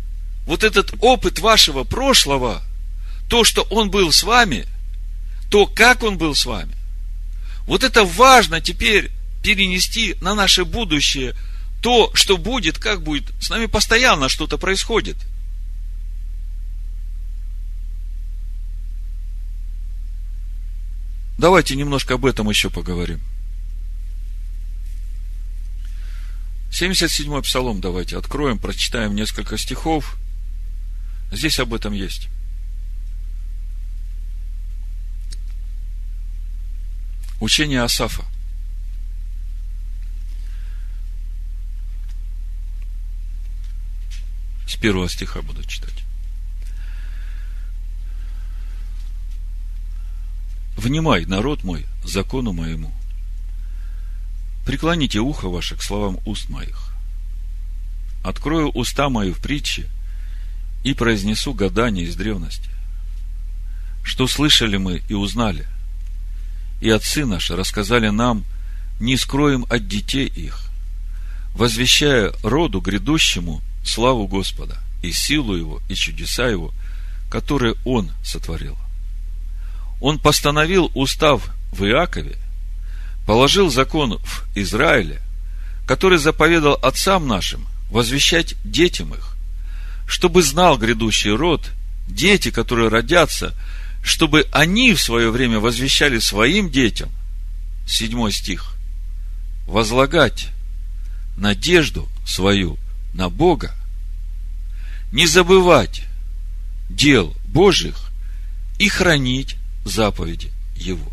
Speaker 1: вот этот опыт вашего прошлого, то, что Он был с вами, то, как Он был с вами, вот это важно теперь перенести на наше будущее то, что будет, как будет. С нами постоянно что-то происходит. Давайте немножко об этом еще поговорим. 77-й псалом давайте откроем, прочитаем несколько стихов – Здесь об этом есть. Учение Асафа. С первого стиха буду читать. Внимай, народ мой, закону моему. Преклоните ухо ваше к словам уст моих. Открою уста мои в притче – и произнесу гадание из древности. Что слышали мы и узнали, и отцы наши рассказали нам, не скроем от детей их, возвещая роду грядущему славу Господа и силу Его, и чудеса Его, которые Он сотворил. Он постановил устав в Иакове, положил закон в Израиле, который заповедал отцам нашим возвещать детям их, чтобы знал грядущий род, дети, которые родятся, чтобы они в свое время возвещали своим детям, седьмой стих, возлагать надежду свою на Бога, не забывать дел Божьих и хранить заповеди Его.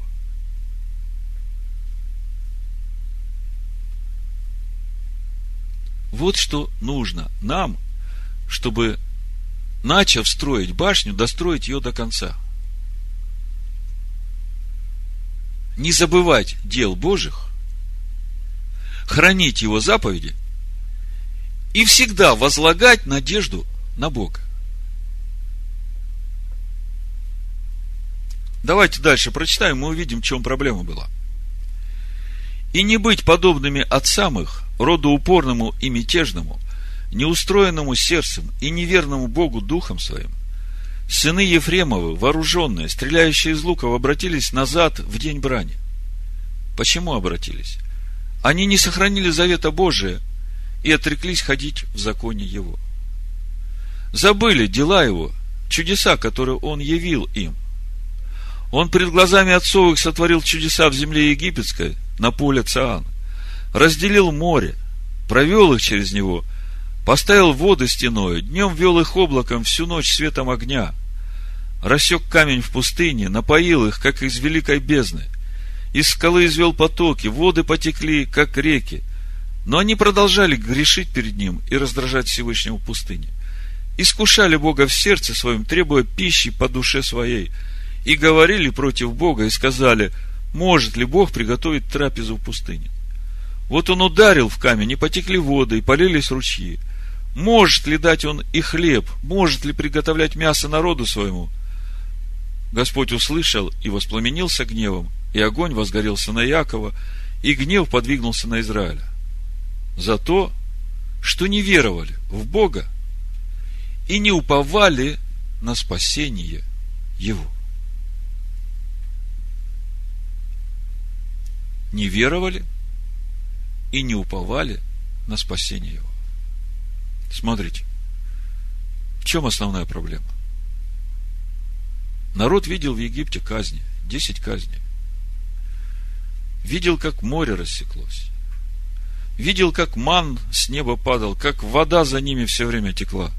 Speaker 1: Вот что нужно нам – чтобы начав строить башню, достроить ее до конца. Не забывать дел Божьих, хранить Его заповеди и всегда возлагать надежду на Бога. Давайте дальше прочитаем, мы увидим, в чем проблема была. И не быть подобными отцам их, роду упорному и мятежному, неустроенному сердцем и неверному Богу духом своим, сыны Ефремовы, вооруженные, стреляющие из луков, обратились назад в день брани. Почему обратились? Они не сохранили завета Божия и отреклись ходить в законе Его. Забыли дела Его, чудеса, которые Он явил им. Он пред глазами отцов их сотворил чудеса в земле египетской, на поле Циан, разделил море, провел их через него, поставил воды стеною, днем вел их облаком, всю ночь светом огня, рассек камень в пустыне, напоил их, как из великой бездны, из скалы извел потоки, воды потекли, как реки, но они продолжали грешить перед ним и раздражать Всевышнего пустыне. Искушали Бога в сердце своем, требуя пищи по душе своей – и говорили против Бога и сказали, может ли Бог приготовить трапезу в пустыне? Вот он ударил в камень, и потекли воды, и полились ручьи. Может ли дать он и хлеб? Может ли приготовлять мясо народу своему? Господь услышал и воспламенился гневом, и огонь возгорелся на Якова, и гнев подвигнулся на Израиля. За то, что не веровали в Бога и не уповали на спасение Его. Не веровали и не уповали на спасение его. Смотрите, в чем основная проблема? Народ видел в Египте казни, 10 казней. Видел, как море рассеклось. Видел, как ман с неба падал, как вода за ними все время текла.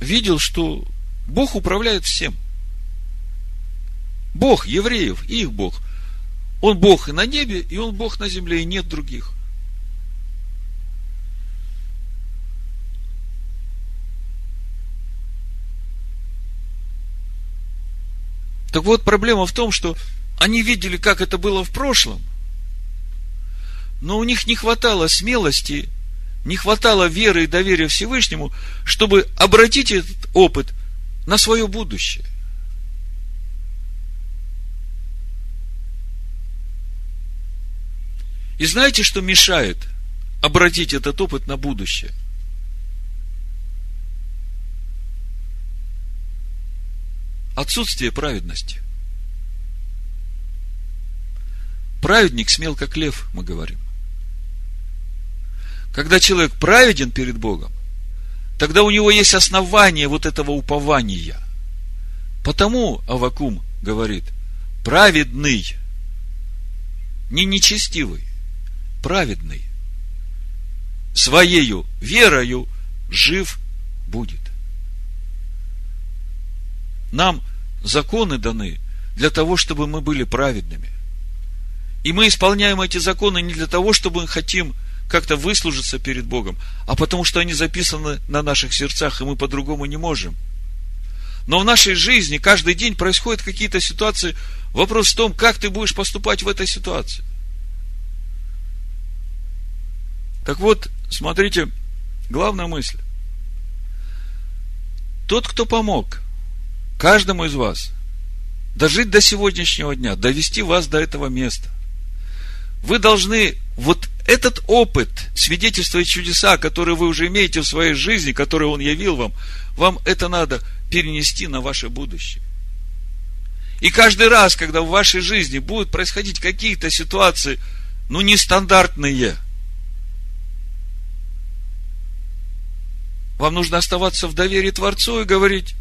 Speaker 1: Видел, что Бог управляет всем – Бог евреев, их Бог. Он Бог и на небе, и Он Бог на земле, и нет других. Так вот, проблема в том, что они видели, как это было в прошлом, но у них не хватало смелости, не хватало веры и доверия Всевышнему, чтобы обратить этот опыт на свое будущее. И знаете, что мешает обратить этот опыт на будущее? Отсутствие праведности. Праведник смел, как лев, мы говорим. Когда человек праведен перед Богом, тогда у него есть основание вот этого упования. Потому Авакум говорит, праведный, не нечестивый, праведный своею верою жив будет. Нам законы даны для того, чтобы мы были праведными. И мы исполняем эти законы не для того, чтобы мы хотим как-то выслужиться перед Богом, а потому что они записаны на наших сердцах, и мы по-другому не можем. Но в нашей жизни каждый день происходят какие-то ситуации. Вопрос в том, как ты будешь поступать в этой ситуации. Так вот, смотрите, главная мысль. Тот, кто помог каждому из вас дожить до сегодняшнего дня, довести вас до этого места, вы должны вот этот опыт, свидетельства и чудеса, которые вы уже имеете в своей жизни, которые Он явил вам, вам это надо перенести на ваше будущее. И каждый раз, когда в вашей жизни будут происходить какие-то ситуации, ну, нестандартные – Вам нужно оставаться в доверии Творцу и говорить,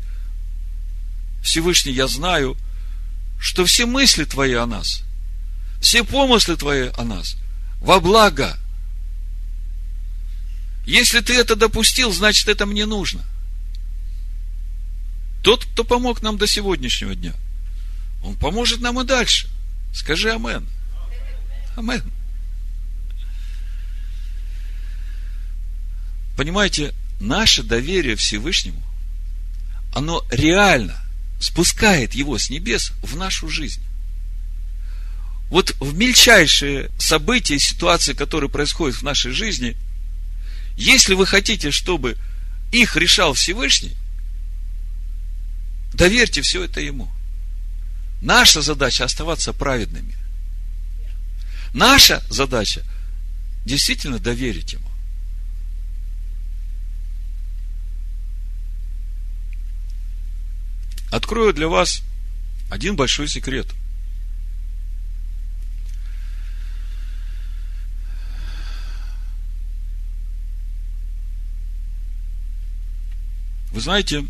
Speaker 1: Всевышний, я знаю, что все мысли Твои о нас, все помыслы Твои о нас во благо. Если Ты это допустил, значит, это мне нужно. Тот, кто помог нам до сегодняшнего дня, он поможет нам и дальше. Скажи Амен. Амен. Понимаете, наше доверие Всевышнему, оно реально спускает его с небес в нашу жизнь. Вот в мельчайшие события, ситуации, которые происходят в нашей жизни, если вы хотите, чтобы их решал Всевышний, доверьте все это ему. Наша задача оставаться праведными. Наша задача действительно доверить ему. Открою для вас один большой секрет. Вы знаете,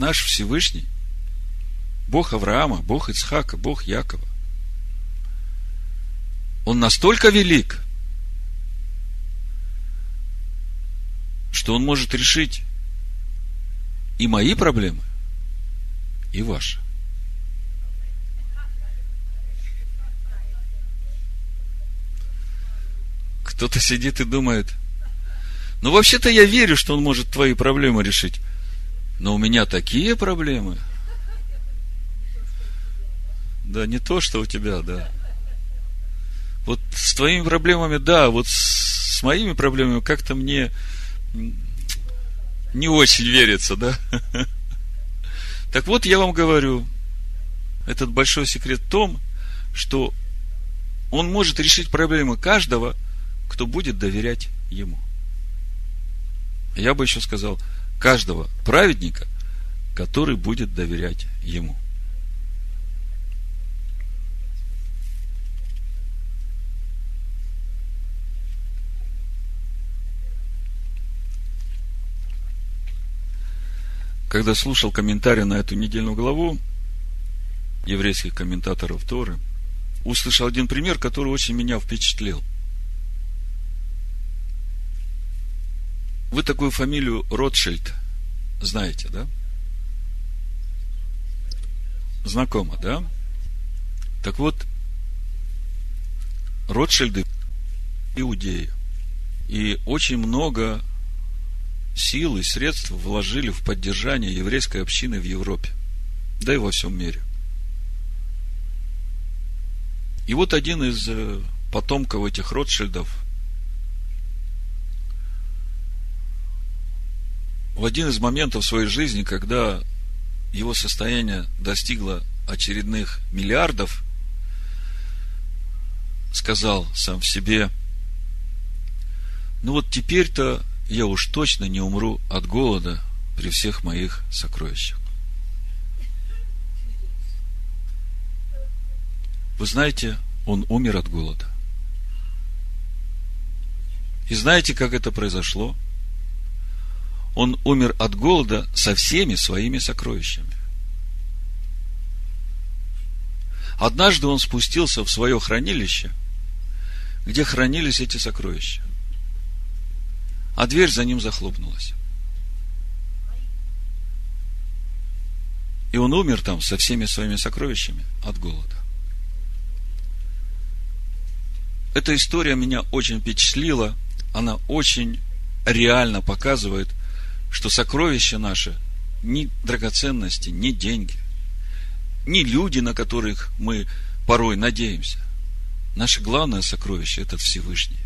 Speaker 1: наш Всевышний, Бог Авраама, Бог Ицхака, Бог Якова, Он настолько велик, что Он может решить и мои проблемы, и ваши. Кто-то сидит и думает, ну вообще-то я верю, что он может твои проблемы решить. Но у меня такие проблемы. Да, не то, что у тебя, да. Вот с твоими проблемами, да, вот с моими проблемами как-то мне не очень верится, да? [laughs] Так вот, я вам говорю, этот большой секрет в том, что он может решить проблемы каждого, кто будет доверять ему. Я бы еще сказал, каждого праведника, который будет доверять ему. Когда слушал комментарии на эту недельную главу еврейских комментаторов Торы, услышал один пример, который очень меня впечатлил. Вы такую фамилию Ротшильд знаете, да? Знакомо, да? Так вот, Ротшильды иудеи. И очень много сил и средств вложили в поддержание еврейской общины в Европе, да и во всем мире. И вот один из э, потомков этих Ротшильдов в один из моментов своей жизни, когда его состояние достигло очередных миллиардов, сказал сам в себе, ну вот теперь-то я уж точно не умру от голода при всех моих сокровищах. Вы знаете, он умер от голода. И знаете, как это произошло? Он умер от голода со всеми своими сокровищами. Однажды он спустился в свое хранилище, где хранились эти сокровища а дверь за ним захлопнулась. И он умер там со всеми своими сокровищами от голода. Эта история меня очень впечатлила. Она очень реально показывает, что сокровища наши ни драгоценности, ни деньги, ни люди, на которых мы порой надеемся. Наше главное сокровище – это Всевышний.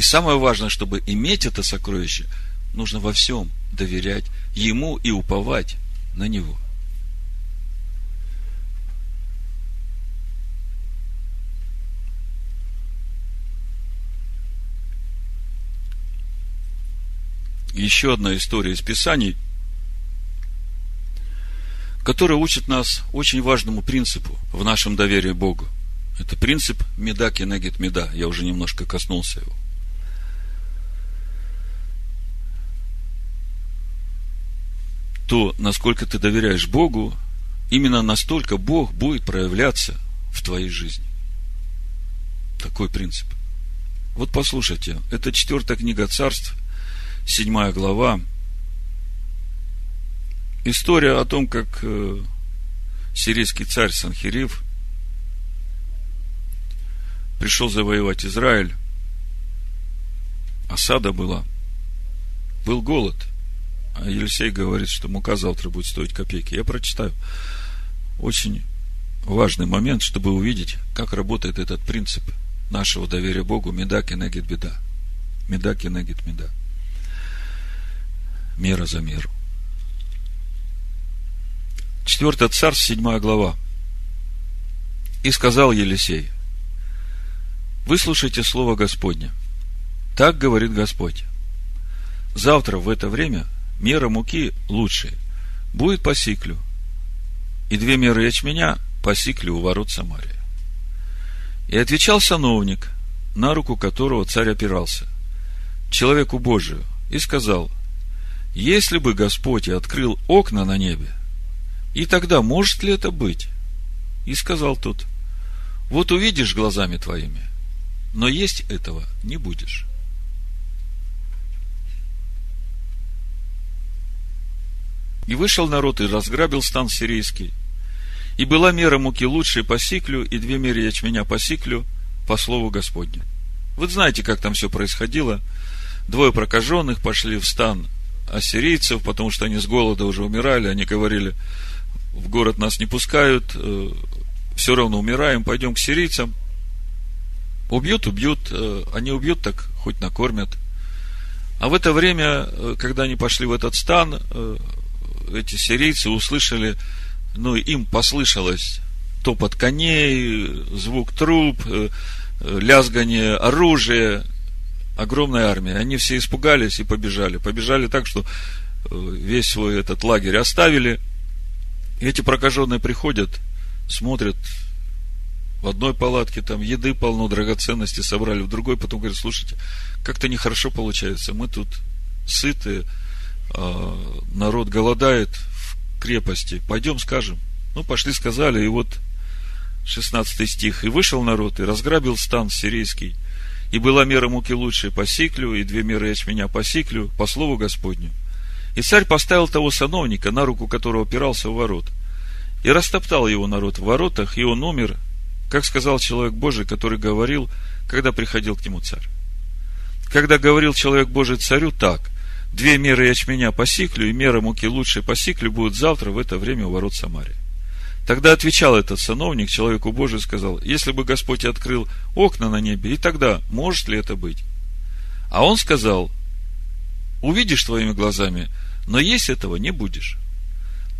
Speaker 1: И самое важное, чтобы иметь это сокровище, нужно во всем доверять Ему и уповать на Него. Еще одна история из Писаний, которая учит нас очень важному принципу в нашем доверии Богу. Это принцип меда кенегет меда. Я уже немножко коснулся его. То, насколько ты доверяешь Богу, именно настолько Бог будет проявляться в твоей жизни. Такой принцип. Вот послушайте, это четвертая книга царств, седьмая глава. История о том, как э, сирийский царь Санхирив пришел завоевать Израиль, осада была, был голод. Елисей говорит, что мука завтра будет стоить копейки. Я прочитаю. Очень важный момент, чтобы увидеть, как работает этот принцип нашего доверия Богу. Меда кенегит беда. Меда кенегит меда. Мера за меру. Четвертое царство, седьмая глава. И сказал Елисей, выслушайте слово Господне. Так говорит Господь. Завтра в это время мера муки лучшей будет по сиклю, и две меры ячменя по сиклю у ворот Самарии. И отвечал сановник, на руку которого царь опирался, человеку Божию, и сказал, если бы Господь открыл окна на небе, и тогда может ли это быть? И сказал тот, вот увидишь глазами твоими, но есть этого не будешь. И вышел народ и разграбил стан сирийский. И была мера муки лучшей по сиклю, и две меры ячменя по сиклю, по слову Господню. Вы знаете, как там все происходило. Двое прокаженных пошли в стан ассирийцев, потому что они с голода уже умирали. Они говорили, в город нас не пускают, э, все равно умираем, пойдем к сирийцам. Убьют, убьют, э, они убьют, так хоть накормят. А в это время, э, когда они пошли в этот стан, эти сирийцы услышали, ну, им послышалось топот коней, звук труб, лязгание оружия, огромная армия. Они все испугались и побежали. Побежали так, что весь свой этот лагерь оставили – и эти прокаженные приходят, смотрят, в одной палатке там еды полно, драгоценности собрали, в другой потом говорят, слушайте, как-то нехорошо получается, мы тут сытые, народ голодает в крепости, пойдем скажем. Ну, пошли, сказали, и вот 16 стих. И вышел народ, и разграбил стан сирийский, и была мера муки лучшей по сиклю, и две меры ячменя по сиклю, по слову Господню. И царь поставил того сановника, на руку которого опирался в ворот. И растоптал его народ в воротах, и он умер, как сказал человек Божий, который говорил, когда приходил к нему царь. Когда говорил человек Божий царю так, две меры ячменя по сиклю и мера муки лучшей по сиклю будут завтра в это время у ворот Самарии. Тогда отвечал этот сановник человеку Божию и сказал, если бы Господь открыл окна на небе, и тогда может ли это быть? А он сказал, увидишь твоими глазами, но есть этого не будешь.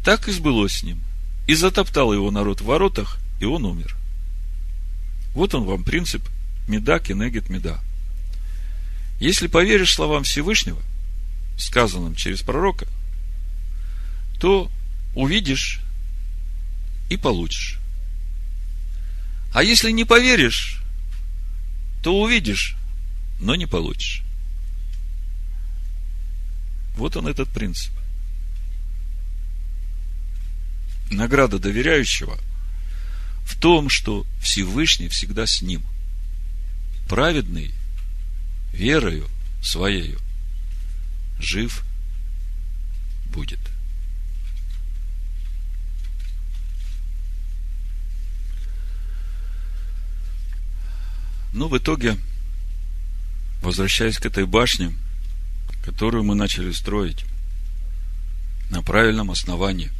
Speaker 1: Так и сбылось с ним. И затоптал его народ в воротах, и он умер. Вот он вам принцип меда кенегет меда. Если поверишь словам Всевышнего, сказанным через пророка, то увидишь и получишь. А если не поверишь, то увидишь, но не получишь. Вот он этот принцип. Награда доверяющего в том, что Всевышний всегда с ним. Праведный верою своею жив будет. Ну, в итоге, возвращаясь к этой башне, которую мы начали строить на правильном основании.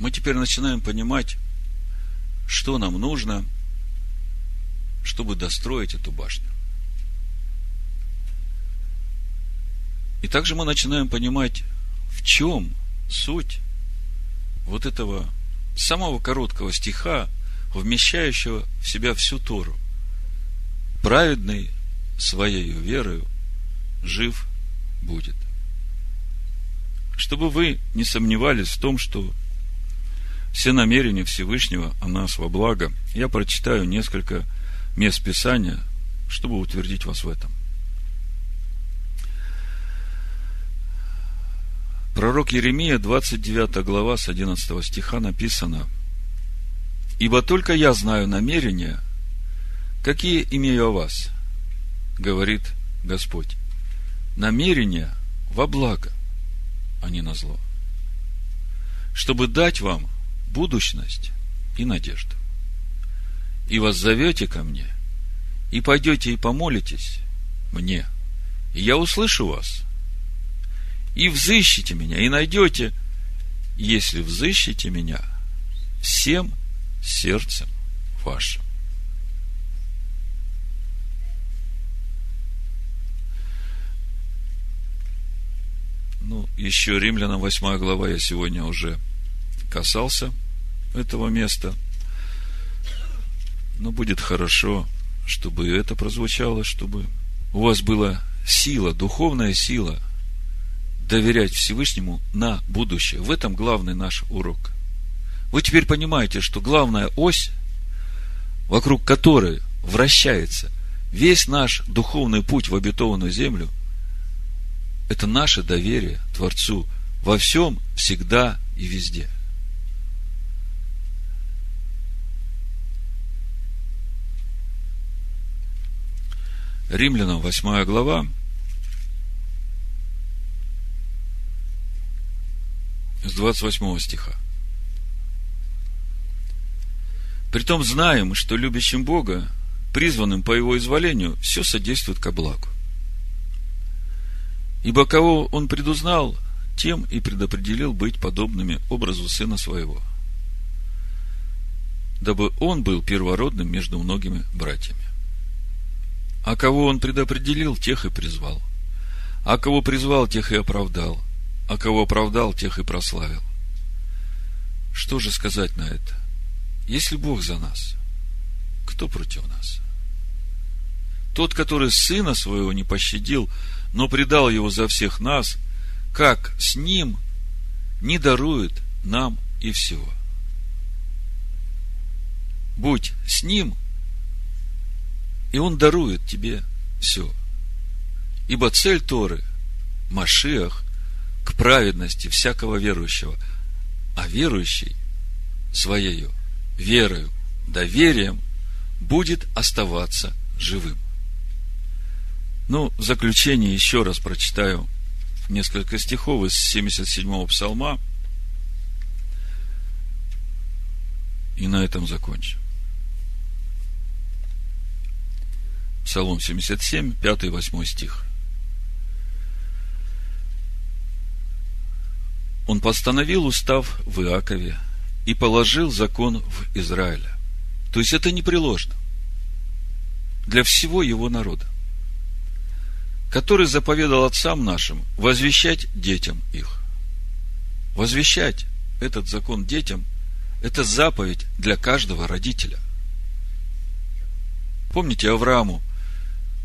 Speaker 1: Мы теперь начинаем понимать, что нам нужно, чтобы достроить эту башню. И также мы начинаем понимать, в чем суть вот этого самого короткого стиха, вмещающего в себя всю Тору – праведный своей верою жив будет. Чтобы вы не сомневались в том, что все намерения Всевышнего о нас во благо, я прочитаю несколько мест Писания, чтобы утвердить вас в этом. Пророк Еремия, 29 глава, с 11 стиха написано, «Ибо только я знаю намерения, Какие имею о вас, говорит Господь, намерения во благо, а не на зло, чтобы дать вам будущность и надежду. И вас зовете ко мне, и пойдете и помолитесь мне, и я услышу вас, и взыщите меня, и найдете, если взыщите меня всем сердцем вашим. Ну, еще Римлянам 8 глава я сегодня уже касался этого места. Но будет хорошо, чтобы это прозвучало, чтобы у вас была сила, духовная сила доверять Всевышнему на будущее. В этом главный наш урок. Вы теперь понимаете, что главная ось, вокруг которой вращается весь наш духовный путь в обетованную землю – это наше доверие Творцу во всем, всегда и везде. Римлянам 8 глава, с 28 стиха. Притом знаем, что любящим Бога, призванным по Его изволению, все содействует ко благу. Ибо кого он предузнал, тем и предопределил быть подобными образу сына своего, дабы он был первородным между многими братьями. А кого он предопределил, тех и призвал. А кого призвал, тех и оправдал. А кого оправдал, тех и прославил. Что же сказать на это? Если Бог за нас, кто против нас? Тот, который сына своего не пощадил, но предал его за всех нас, как с ним не дарует нам и всего. Будь с ним, и он дарует тебе все. Ибо цель Торы – Машиах к праведности всякого верующего, а верующий своею верою, доверием будет оставаться живым. Ну, в заключение еще раз прочитаю несколько стихов из 77-го псалма. И на этом закончим. Псалом 77, 5 и 8 стих. Он постановил устав в Иакове и положил закон в Израиле. То есть это непреложно для всего его народа который заповедал отцам нашим возвещать детям их. Возвещать этот закон детям – это заповедь для каждого родителя. Помните, Аврааму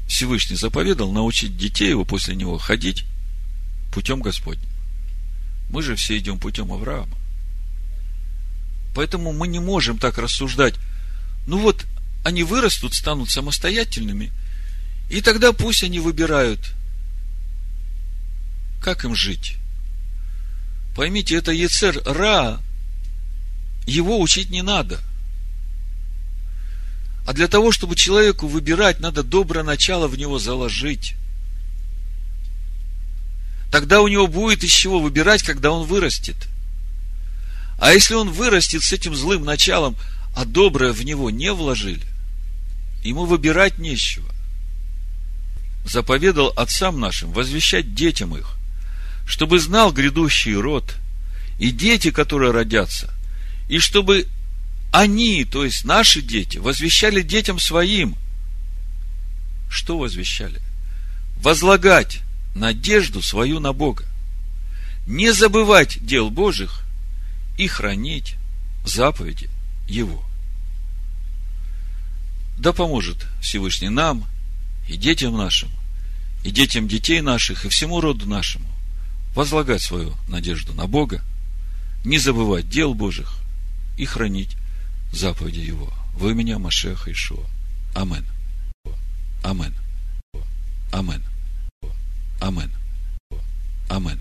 Speaker 1: Всевышний заповедал научить детей его после него ходить путем Господним. Мы же все идем путем Авраама. Поэтому мы не можем так рассуждать. Ну вот, они вырастут, станут самостоятельными – и тогда пусть они выбирают, как им жить. Поймите, это Ецер Ра, его учить не надо. А для того, чтобы человеку выбирать, надо доброе начало в него заложить. Тогда у него будет из чего выбирать, когда он вырастет. А если он вырастет с этим злым началом, а доброе в него не вложили, ему выбирать нечего заповедал отцам нашим возвещать детям их, чтобы знал грядущий род и дети, которые родятся, и чтобы они, то есть наши дети, возвещали детям своим. Что возвещали? Возлагать надежду свою на Бога. Не забывать дел Божьих и хранить заповеди Его. Да поможет Всевышний нам – и детям нашим, и детям детей наших, и всему роду нашему возлагать свою надежду на Бога, не забывать дел Божьих и хранить заповеди Его. Вы меня, Машеха Ишуа. Амен. Амен. Амен. Амен. Амен.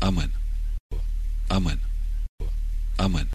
Speaker 1: Амен. Амен. Амен.